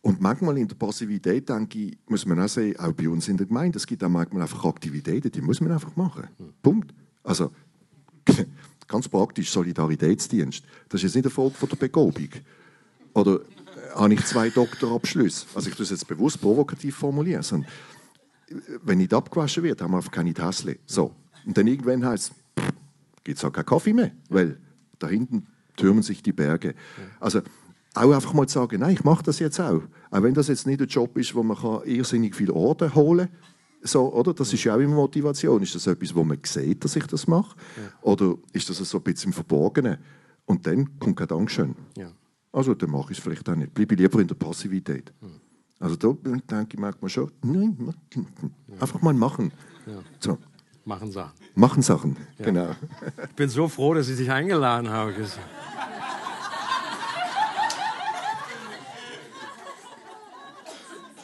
Und manchmal in der Passivität, denke ich, muss man auch sehen, auch bei uns in der Gemeinde, es gibt auch manchmal einfach Aktivitäten, die muss man einfach machen. Mhm. Punkt. Also, ganz praktisch, Solidaritätsdienst. Das ist jetzt nicht eine Folge von der Begobung. Oder äh, habe ich zwei Doktorabschlüsse? Also ich das jetzt bewusst provokativ formulieren, sondern wenn nicht abgewaschen wird, haben wir einfach keine Tasse. So. Und dann irgendwann heißt es, gibt es auch keinen Kaffee mehr, weil da hinten türmen sich die Berge. Also auch einfach mal zu sagen, nein, ich mache das jetzt auch. Auch wenn das jetzt nicht ein Job ist, wo man kann irrsinnig viel Orden holen kann. So, oder? Das ist ja auch immer Motivation. Ist das etwas, wo man sieht, dass ich das mache? Ja. Oder ist das so ein bisschen im Verborgenen? Und dann kommt kein Dankeschön. Ja. Also dann mache ich es vielleicht auch nicht. Bleibe lieber in der Passivität. Mhm. Also da denke ich manchmal schon, nein, einfach mal machen. Ja. So. Machen Sachen. Machen Sachen, ja. genau. Ich bin so froh, dass Sie sich eingeladen haben.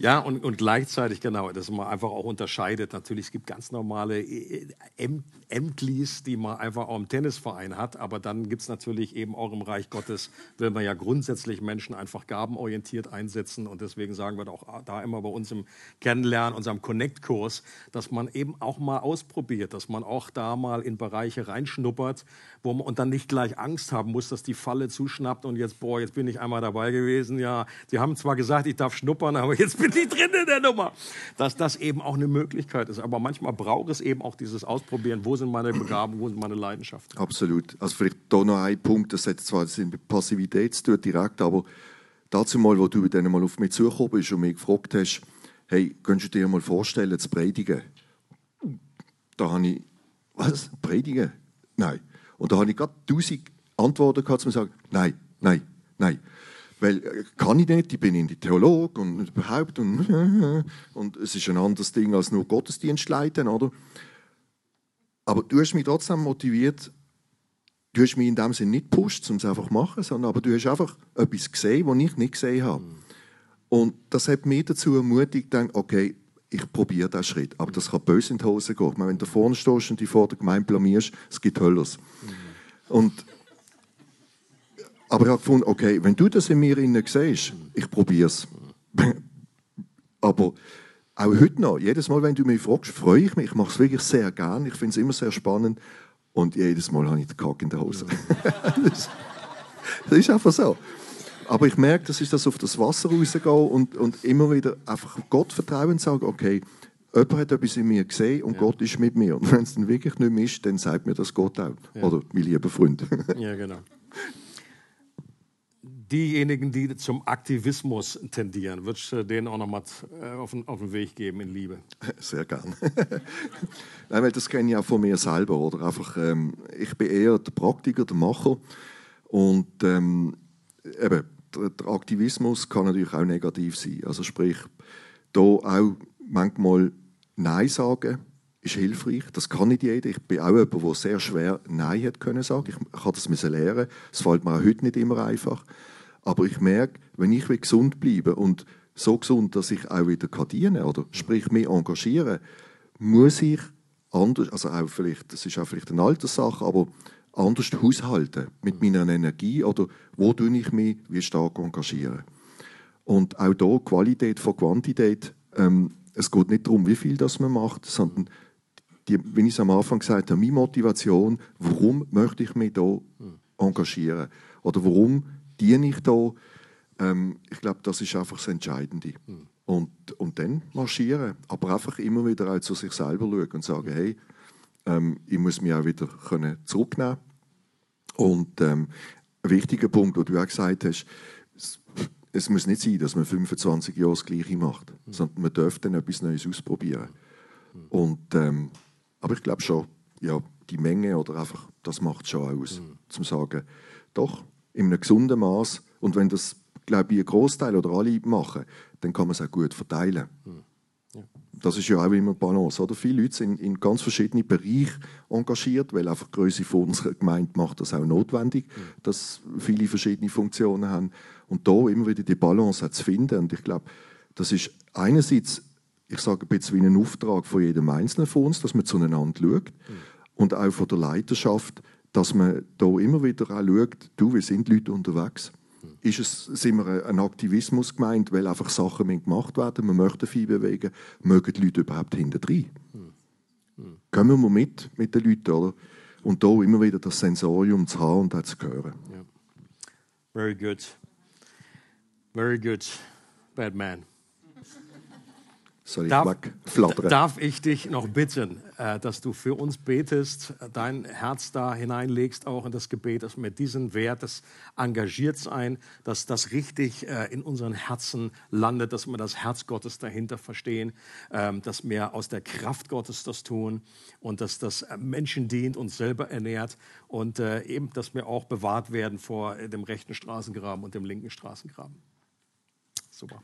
Ja, und, und gleichzeitig, genau, dass man einfach auch unterscheidet. Natürlich, es gibt ganz normale Ämtlis, die man einfach auch im Tennisverein hat, aber dann gibt es natürlich eben auch im Reich Gottes, will man ja grundsätzlich Menschen einfach gabenorientiert einsetzen. Und deswegen sagen wir auch da immer bei uns im Kennenlernen, unserem Connect-Kurs, dass man eben auch mal ausprobiert, dass man auch da mal in Bereiche reinschnuppert, wo man und dann nicht gleich Angst haben muss, dass die Falle zuschnappt und jetzt, boah, jetzt bin ich einmal dabei gewesen, ja, die haben zwar gesagt, ich darf schnuppern, aber jetzt bin bin nicht drin in der Nummer. Dass das eben auch eine Möglichkeit ist. Aber manchmal braucht es eben auch dieses Ausprobieren. Wo sind meine Begabungen, wo sind meine Leidenschaften? Absolut. Also vielleicht da noch ein Punkt, das hat zwar mit Passivität zu tun, direkt, aber dazu mal, wo du dann mal auf mich zugekommen bist und mich gefragt hast, hey, könntest du dir mal vorstellen, zu predigen? Da habe ich, was, predigen? Nein. Und da habe ich gerade tausend Antworten gehabt, um zu sagen, nein, nein, nein. Weil äh, kann ich nicht, ich bin in die Theolog und überhaupt und, und es ist ein anderes Ding als nur Gottesdienst leiten, oder? Aber du hast mich trotzdem motiviert, du hast mich in dem Sinne nicht gepusht, um es einfach zu machen, sondern aber du hast einfach etwas gesehen, was ich nicht gesehen habe. Und das hat mich dazu ermutigt, dann, okay, ich probiere diesen Schritt. Aber das kann böse in die Hose gehen. meine, wenn du vorne stehst und dich vor der Gemeinde blamierst, es gibt Höllers. Mhm. Und, aber ich habe gefunden, okay, wenn du das in mir innen siehst, ich probiere es. aber auch heute noch, jedes Mal, wenn du mich fragst, freue ich mich. Ich mache es wirklich sehr gern. Ich finde es immer sehr spannend. Und jedes Mal habe ich den Kack in der Hose. das, das ist einfach so. Aber ich merke, das ist das auf das Wasser rausgehen und, und immer wieder einfach Gott vertrauen und sagen, okay, jemand hat etwas in mir gesehen und ja. Gott ist mit mir. Und wenn es dann wirklich nicht mehr ist, dann sagt mir das Gott auch. Ja. Oder mein lieber Freund. ja, genau. Diejenigen, die zum Aktivismus tendieren, würdest du denen auch noch mal äh, auf den, auf den Weg geben in Liebe? Sehr gern. Nein, weil das kenne ich auch von mir selber. Oder? Einfach, ähm, ich bin eher der Praktiker, der Macher. Und ähm, eben, der Aktivismus kann natürlich auch negativ sein. Also sprich, da auch manchmal Nein sagen ist hilfreich. Das kann nicht jeder. Ich bin auch jemand, der sehr schwer Nein hat können sagen. Ich kann das lernen. Es fällt mir auch heute nicht immer einfach. Aber ich merke, wenn ich gesund bleibe und so gesund, dass ich auch wieder dienen kann, oder sprich mich engagieren, muss ich anders, also auch vielleicht, das ist auch vielleicht eine Alterssache, aber anders haushalten mit meiner Energie oder wo tue ich mich wie stark engagieren. Und auch da Qualität von Quantität. Ähm, es geht nicht darum, wie viel das man macht, sondern die, wie ich es am Anfang gesagt habe, meine Motivation, warum möchte ich mich da engagieren oder warum diene ich da? Ähm, ich glaube, das ist einfach das Entscheidende. Und, und dann marschieren, aber einfach immer wieder auch zu sich selber schauen und sagen, hey, ähm, ich muss mich auch wieder können zurücknehmen Und ähm, ein wichtiger Punkt, den du auch gesagt hast, es, es, muss nicht sein, dass man 25 Jahre das Gleiche macht, mhm. sondern man darf dann etwas Neues ausprobieren. Mhm. Und, ähm, aber ich glaube schon, ja, die Menge oder einfach, das macht schon aus, mhm. zum sagen, doch, in einem gesunden Maß und wenn das, glaube ich, ein Großteil oder alle machen, dann kann man es auch gut verteilen. Mhm das ist ja auch immer Balance. Oder? Viele Leute sind in ganz verschiedenen Bereichen engagiert, weil einfach die Größe von unserer Gemeinde macht das auch notwendig, mhm. dass viele verschiedene Funktionen haben. Und da immer wieder die Balance zu finden. Und ich glaube, das ist einerseits, ich sage ein bisschen wie ein Auftrag von jedem Einzelnen von uns, dass man zueinander schaut. Mhm. Und auch von der Leiterschaft, dass man da immer wieder auch schaut, du, wir sind Leute unterwegs ist es, sind wir ein Aktivismus gemeint, weil einfach Sachen gemacht werden, man möchte viel bewegen, mögen die Leute überhaupt hinter drin? Hm. Hm. Kommen wir mit, mit den Leuten, oder? Und da immer wieder das Sensorium zu haben und auch zu hören. Yeah. Very good. Very good, bad man. Soll ich darf, flattern? Darf ich dich noch bitten, äh, dass du für uns betest, dein Herz da hineinlegst, auch in das Gebet, dass wir diesen Wert des Engagiertsein, dass das richtig äh, in unseren Herzen landet, dass wir das Herz Gottes dahinter verstehen, ähm, dass wir aus der Kraft Gottes das tun und dass das Menschen dient, uns selber ernährt und äh, eben, dass wir auch bewahrt werden vor dem rechten Straßengraben und dem linken Straßengraben. Super.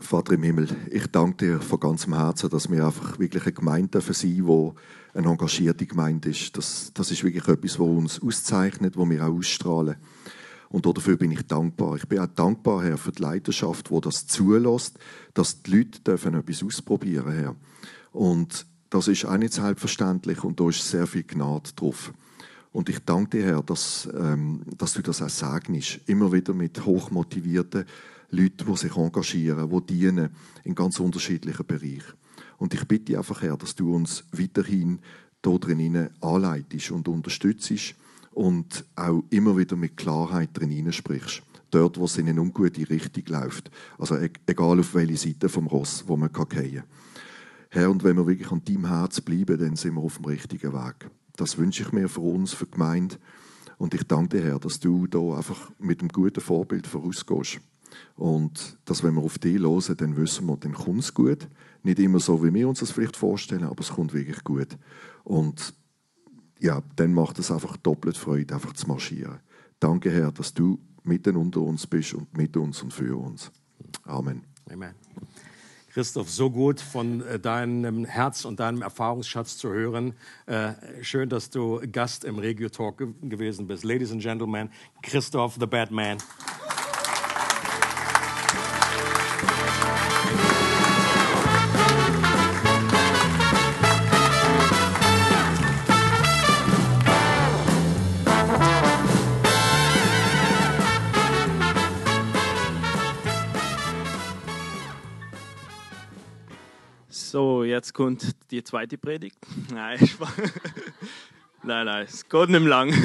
Vater im Himmel, ich danke dir von ganzem Herzen, dass wir einfach wirklich eine Gemeinde dürfen sein die eine engagierte Gemeinde ist. Das, das ist wirklich etwas, was uns auszeichnet, was wir auch ausstrahlen. Und dafür bin ich dankbar. Ich bin auch dankbar, Herr, für die Leidenschaft, wo das zulässt, dass die Leute dürfen etwas ausprobieren, Herr. Und das ist auch nicht selbstverständlich und da ist sehr viel Gnade drauf. Und ich danke dir, Herr, dass, ähm, dass du das auch segnest, immer wieder mit hochmotivierten Leute, die sich engagieren, die dienen in ganz unterschiedlichen Bereichen. Und ich bitte einfach, Herr, dass du uns weiterhin da drin anleitest und unterstützt und auch immer wieder mit Klarheit drin sprichst. dort, wo es in eine ungute Richtung läuft. Also e-, egal auf welche Seite vom Ross, wo man kann fallen Herr, und wenn wir wirklich an deinem Herz bleiben, dann sind wir auf dem richtigen Weg. Das wünsche ich mir für uns, für die Gemeinde. Und ich danke dir, Herr, dass du da einfach mit einem guten Vorbild vorausgehst. Und dass, wenn wir auf dich hören, dann wissen wir, dann kommt es gut. Nicht immer so, wie wir uns das vielleicht vorstellen, aber es kommt wirklich gut. Und ja, dann macht es einfach doppelt Freude, einfach zu marschieren. Danke, Herr, dass du mitten unter uns bist und mit uns und für uns. Amen. Amen. Christoph, so gut von äh, deinem Herz und deinem Erfahrungsschatz zu hören. Äh, schön, dass du Gast im Regio Talk gewesen bist. Ladies and Gentlemen, Christoph, the Bad jetzt kommt die zweite Predigt. Nein, nein, nein, es geht nicht mehr lang.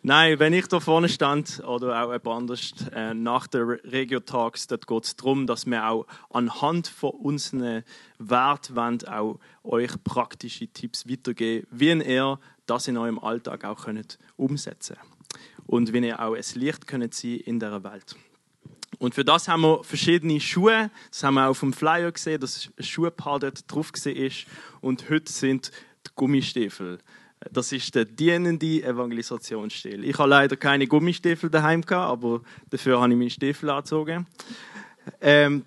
Nein, wenn ich da vorne stand oder auch jemand anders äh, nach der Regio Talks, dort geht es darum, dass wir auch anhand von unseren Werten auch euch praktische Tipps weitergeben, wie ihr das in eurem Alltag auch könnt umsetzen und wie ihr auch ein Licht könnt sein in der Welt. Und für das haben wir verschiedene Schuhe. Das haben wir auch dem Flyer gesehen, dass ein Schuhpaar dort drauf ist. Und heute sind die Gummistiefel. Das ist der dienende Evangelisationsstil. Ich habe leider keine Gummistiefel daheim aber dafür habe ich meine Stiefel angezogen. Ähm,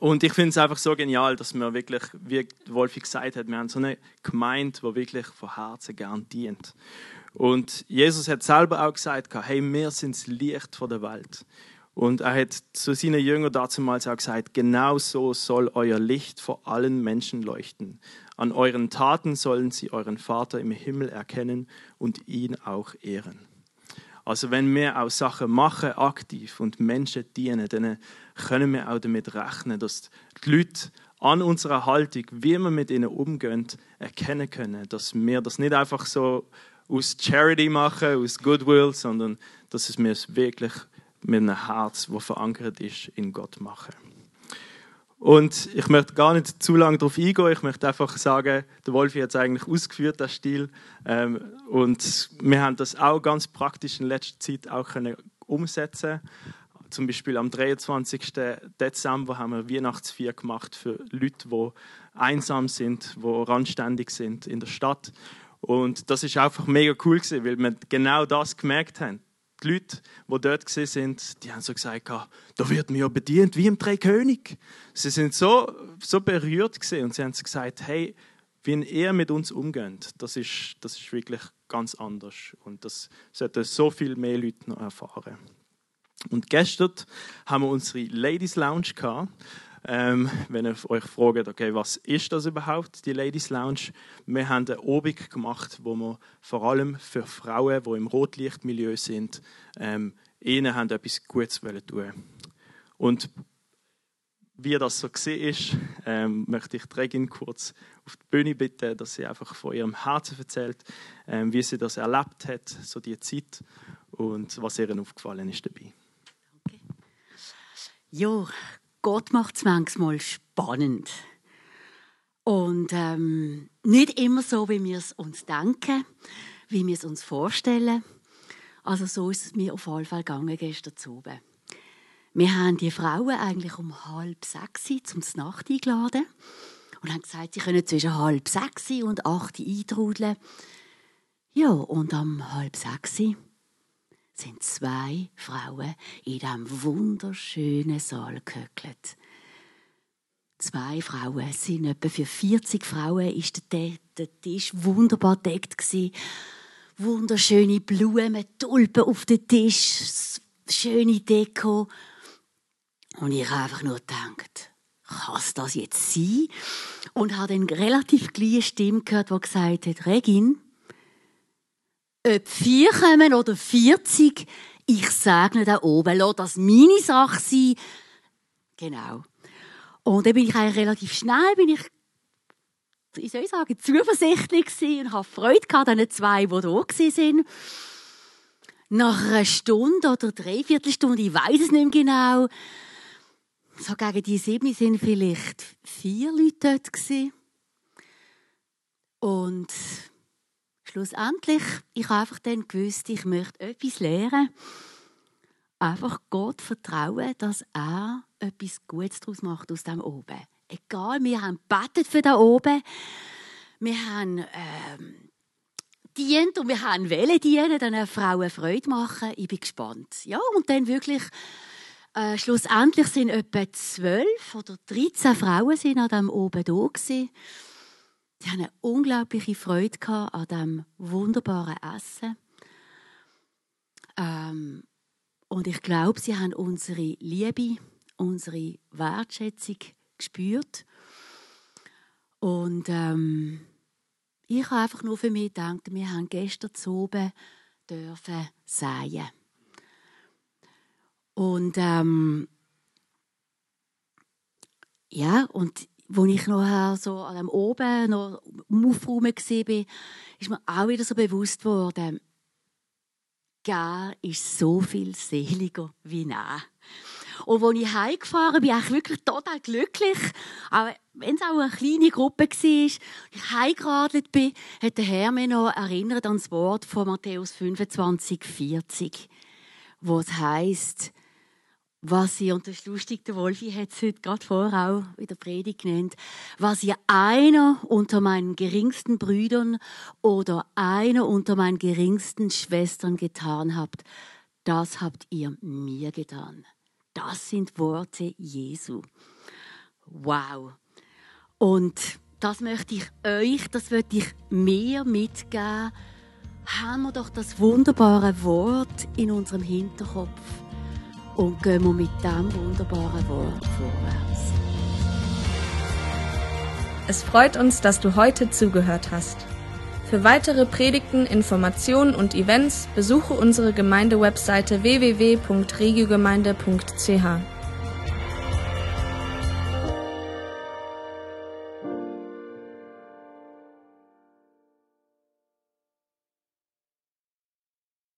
und ich finde es einfach so genial, dass wir wirklich, wie Wolfi gesagt hat, wir haben so eine Gemeinde, die wirklich von Herzen gern dient. Und Jesus hat selber auch gesagt, hey, wir sind das Licht der Welt. Und er hat zu seinen Jüngern damals auch gesagt, genau so soll euer Licht vor allen Menschen leuchten. An euren Taten sollen sie euren Vater im Himmel erkennen und ihn auch ehren. Also wenn wir auch Sachen machen, aktiv und Menschen dienen, dann können wir auch damit rechnen, dass die Leute an unserer Haltung, wie wir mit ihnen umgehen, erkennen können, dass wir das nicht einfach so aus Charity machen, aus Goodwill, sondern dass es wirklich mit einem Herz, das verankert ist in Gott machen. Und ich möchte gar nicht zu lange darauf eingehen. Ich möchte einfach sagen, der Wolfi hat es eigentlich ausgeführt, der Stil. Ähm, und wir haben das auch ganz praktisch in letzter Zeit auch können umsetzen. Zum Beispiel am 23. Dezember haben wir Weihnachtsfeier gemacht für Leute, die einsam sind, die randständig sind in der Stadt. Und das ist einfach mega cool gewesen, weil wir genau das gemerkt haben die Leute, die dort sind, die haben so gesagt, da wird mir ja bedient wie im Dreikönig. Sie sind so, so berührt und sie haben gesagt, hey, wie ihr mit uns umgeht, das ist, das ist wirklich ganz anders. Und das sollten so viel mehr Leute noch erfahren. Und gestern haben wir unsere Ladies Lounge gehabt. Ähm, wenn ihr euch fragt, okay, was ist das überhaupt, die Ladies Lounge? Wir haben eine Obig gemacht, wo wir vor allem für Frauen, die im Rotlichtmilieu sind, ähm, ihnen haben etwas Gutes tun Und wie das so ist, ähm, möchte ich Regin kurz auf die Bühne bitten, dass sie einfach von ihrem Herzen erzählt, ähm, wie sie das erlebt hat, so die Zeit und was ihr aufgefallen ist dabei. Jo, Gott macht es manchmal spannend. Und ähm, nicht immer so, wie wir es uns denken, wie wir es uns vorstellen. Also so ist es mir auf jeden Fall gegangen gestern Abend. Wir haben die Frauen eigentlich um halb sechs zum Nacht eingeladen und haben gesagt, sie können zwischen halb sechs und acht eintrudeln. Ja, und am halb sechs sind zwei Frauen in diesem wunderschönen Saal gehöckelt. Zwei Frauen, sind etwa für 40 Frauen ist der, Tisch wunderbar deckt. Wunderschöne Blumen, Tulpen auf dem Tisch, schöne Deko. Und ich habe einfach nur gedacht, kann das jetzt sein? Und habe dann relativ kleine Stimme gehört, die gesagt hat, Regin, ob vier kommen oder 40, ich sage da oben, lass das meine Sache sein. Genau. Und dann bin ich eigentlich relativ schnell, bin ich, wie soll ich sagen, zuversichtlich gewesen und habe Freude gehabt an den zwei, die da sind. nach einer Stunde oder dreiviertel Stunde, ich weiß es nicht mehr genau, so gegen die sieben sind vielleicht vier Leute dort gewesen. Und schlussendlich, ich habe einfach dann gewusst, ich möchte etwas lernen. Einfach Gott vertrauen, dass er etwas Gutes daraus macht aus dem oben. Egal, wir haben betet für da oben. Wir haben ähm, dient und wir haben Welle dienen, dann Frauen Freude machen. Ich bin gespannt. Ja, und dann wirklich, äh, schlussendlich sind etwa zwölf oder 13 Frauen sind an dem oben da gewesen. Sie haben eine unglaubliche Freude an diesem wunderbaren Essen. Ähm, und ich glaube, sie haben unsere Liebe, unsere Wertschätzung gespürt. Und ähm, ich habe einfach nur für mich gedacht, wir haben gestern oben dürfen säen. Und ähm, ja, und wo ich noch so an dem oben noch im Aufräumen war, ist mir auch wieder so bewusst worden, Gär ist so viel seliger wie nein. Und als ich heimgefahren bin, war ich wirklich total glücklich. Aber wenn es auch eine kleine Gruppe war, ich heimgeradelt bin, hat der Herr mich noch erinnert an das Wort von Matthäus 25, 40, wo es heisst, was ihr, und das ist lustig, der Wolfi hat es heute gerade vorher auch in der Predigt genannt, was ihr einer unter meinen geringsten Brüdern oder einer unter meinen geringsten Schwestern getan habt, das habt ihr mir getan. Das sind Worte Jesu. Wow. Und das möchte ich euch, das möchte ich mir mitgeben. Haben wir doch das wunderbare Wort in unserem Hinterkopf und gehen wir mit diesem wunderbaren Wort vorwärts. Es freut uns, dass du heute zugehört hast. Für weitere Predigten, Informationen und Events besuche unsere Gemeindewebseite www.regiogemeinde.ch.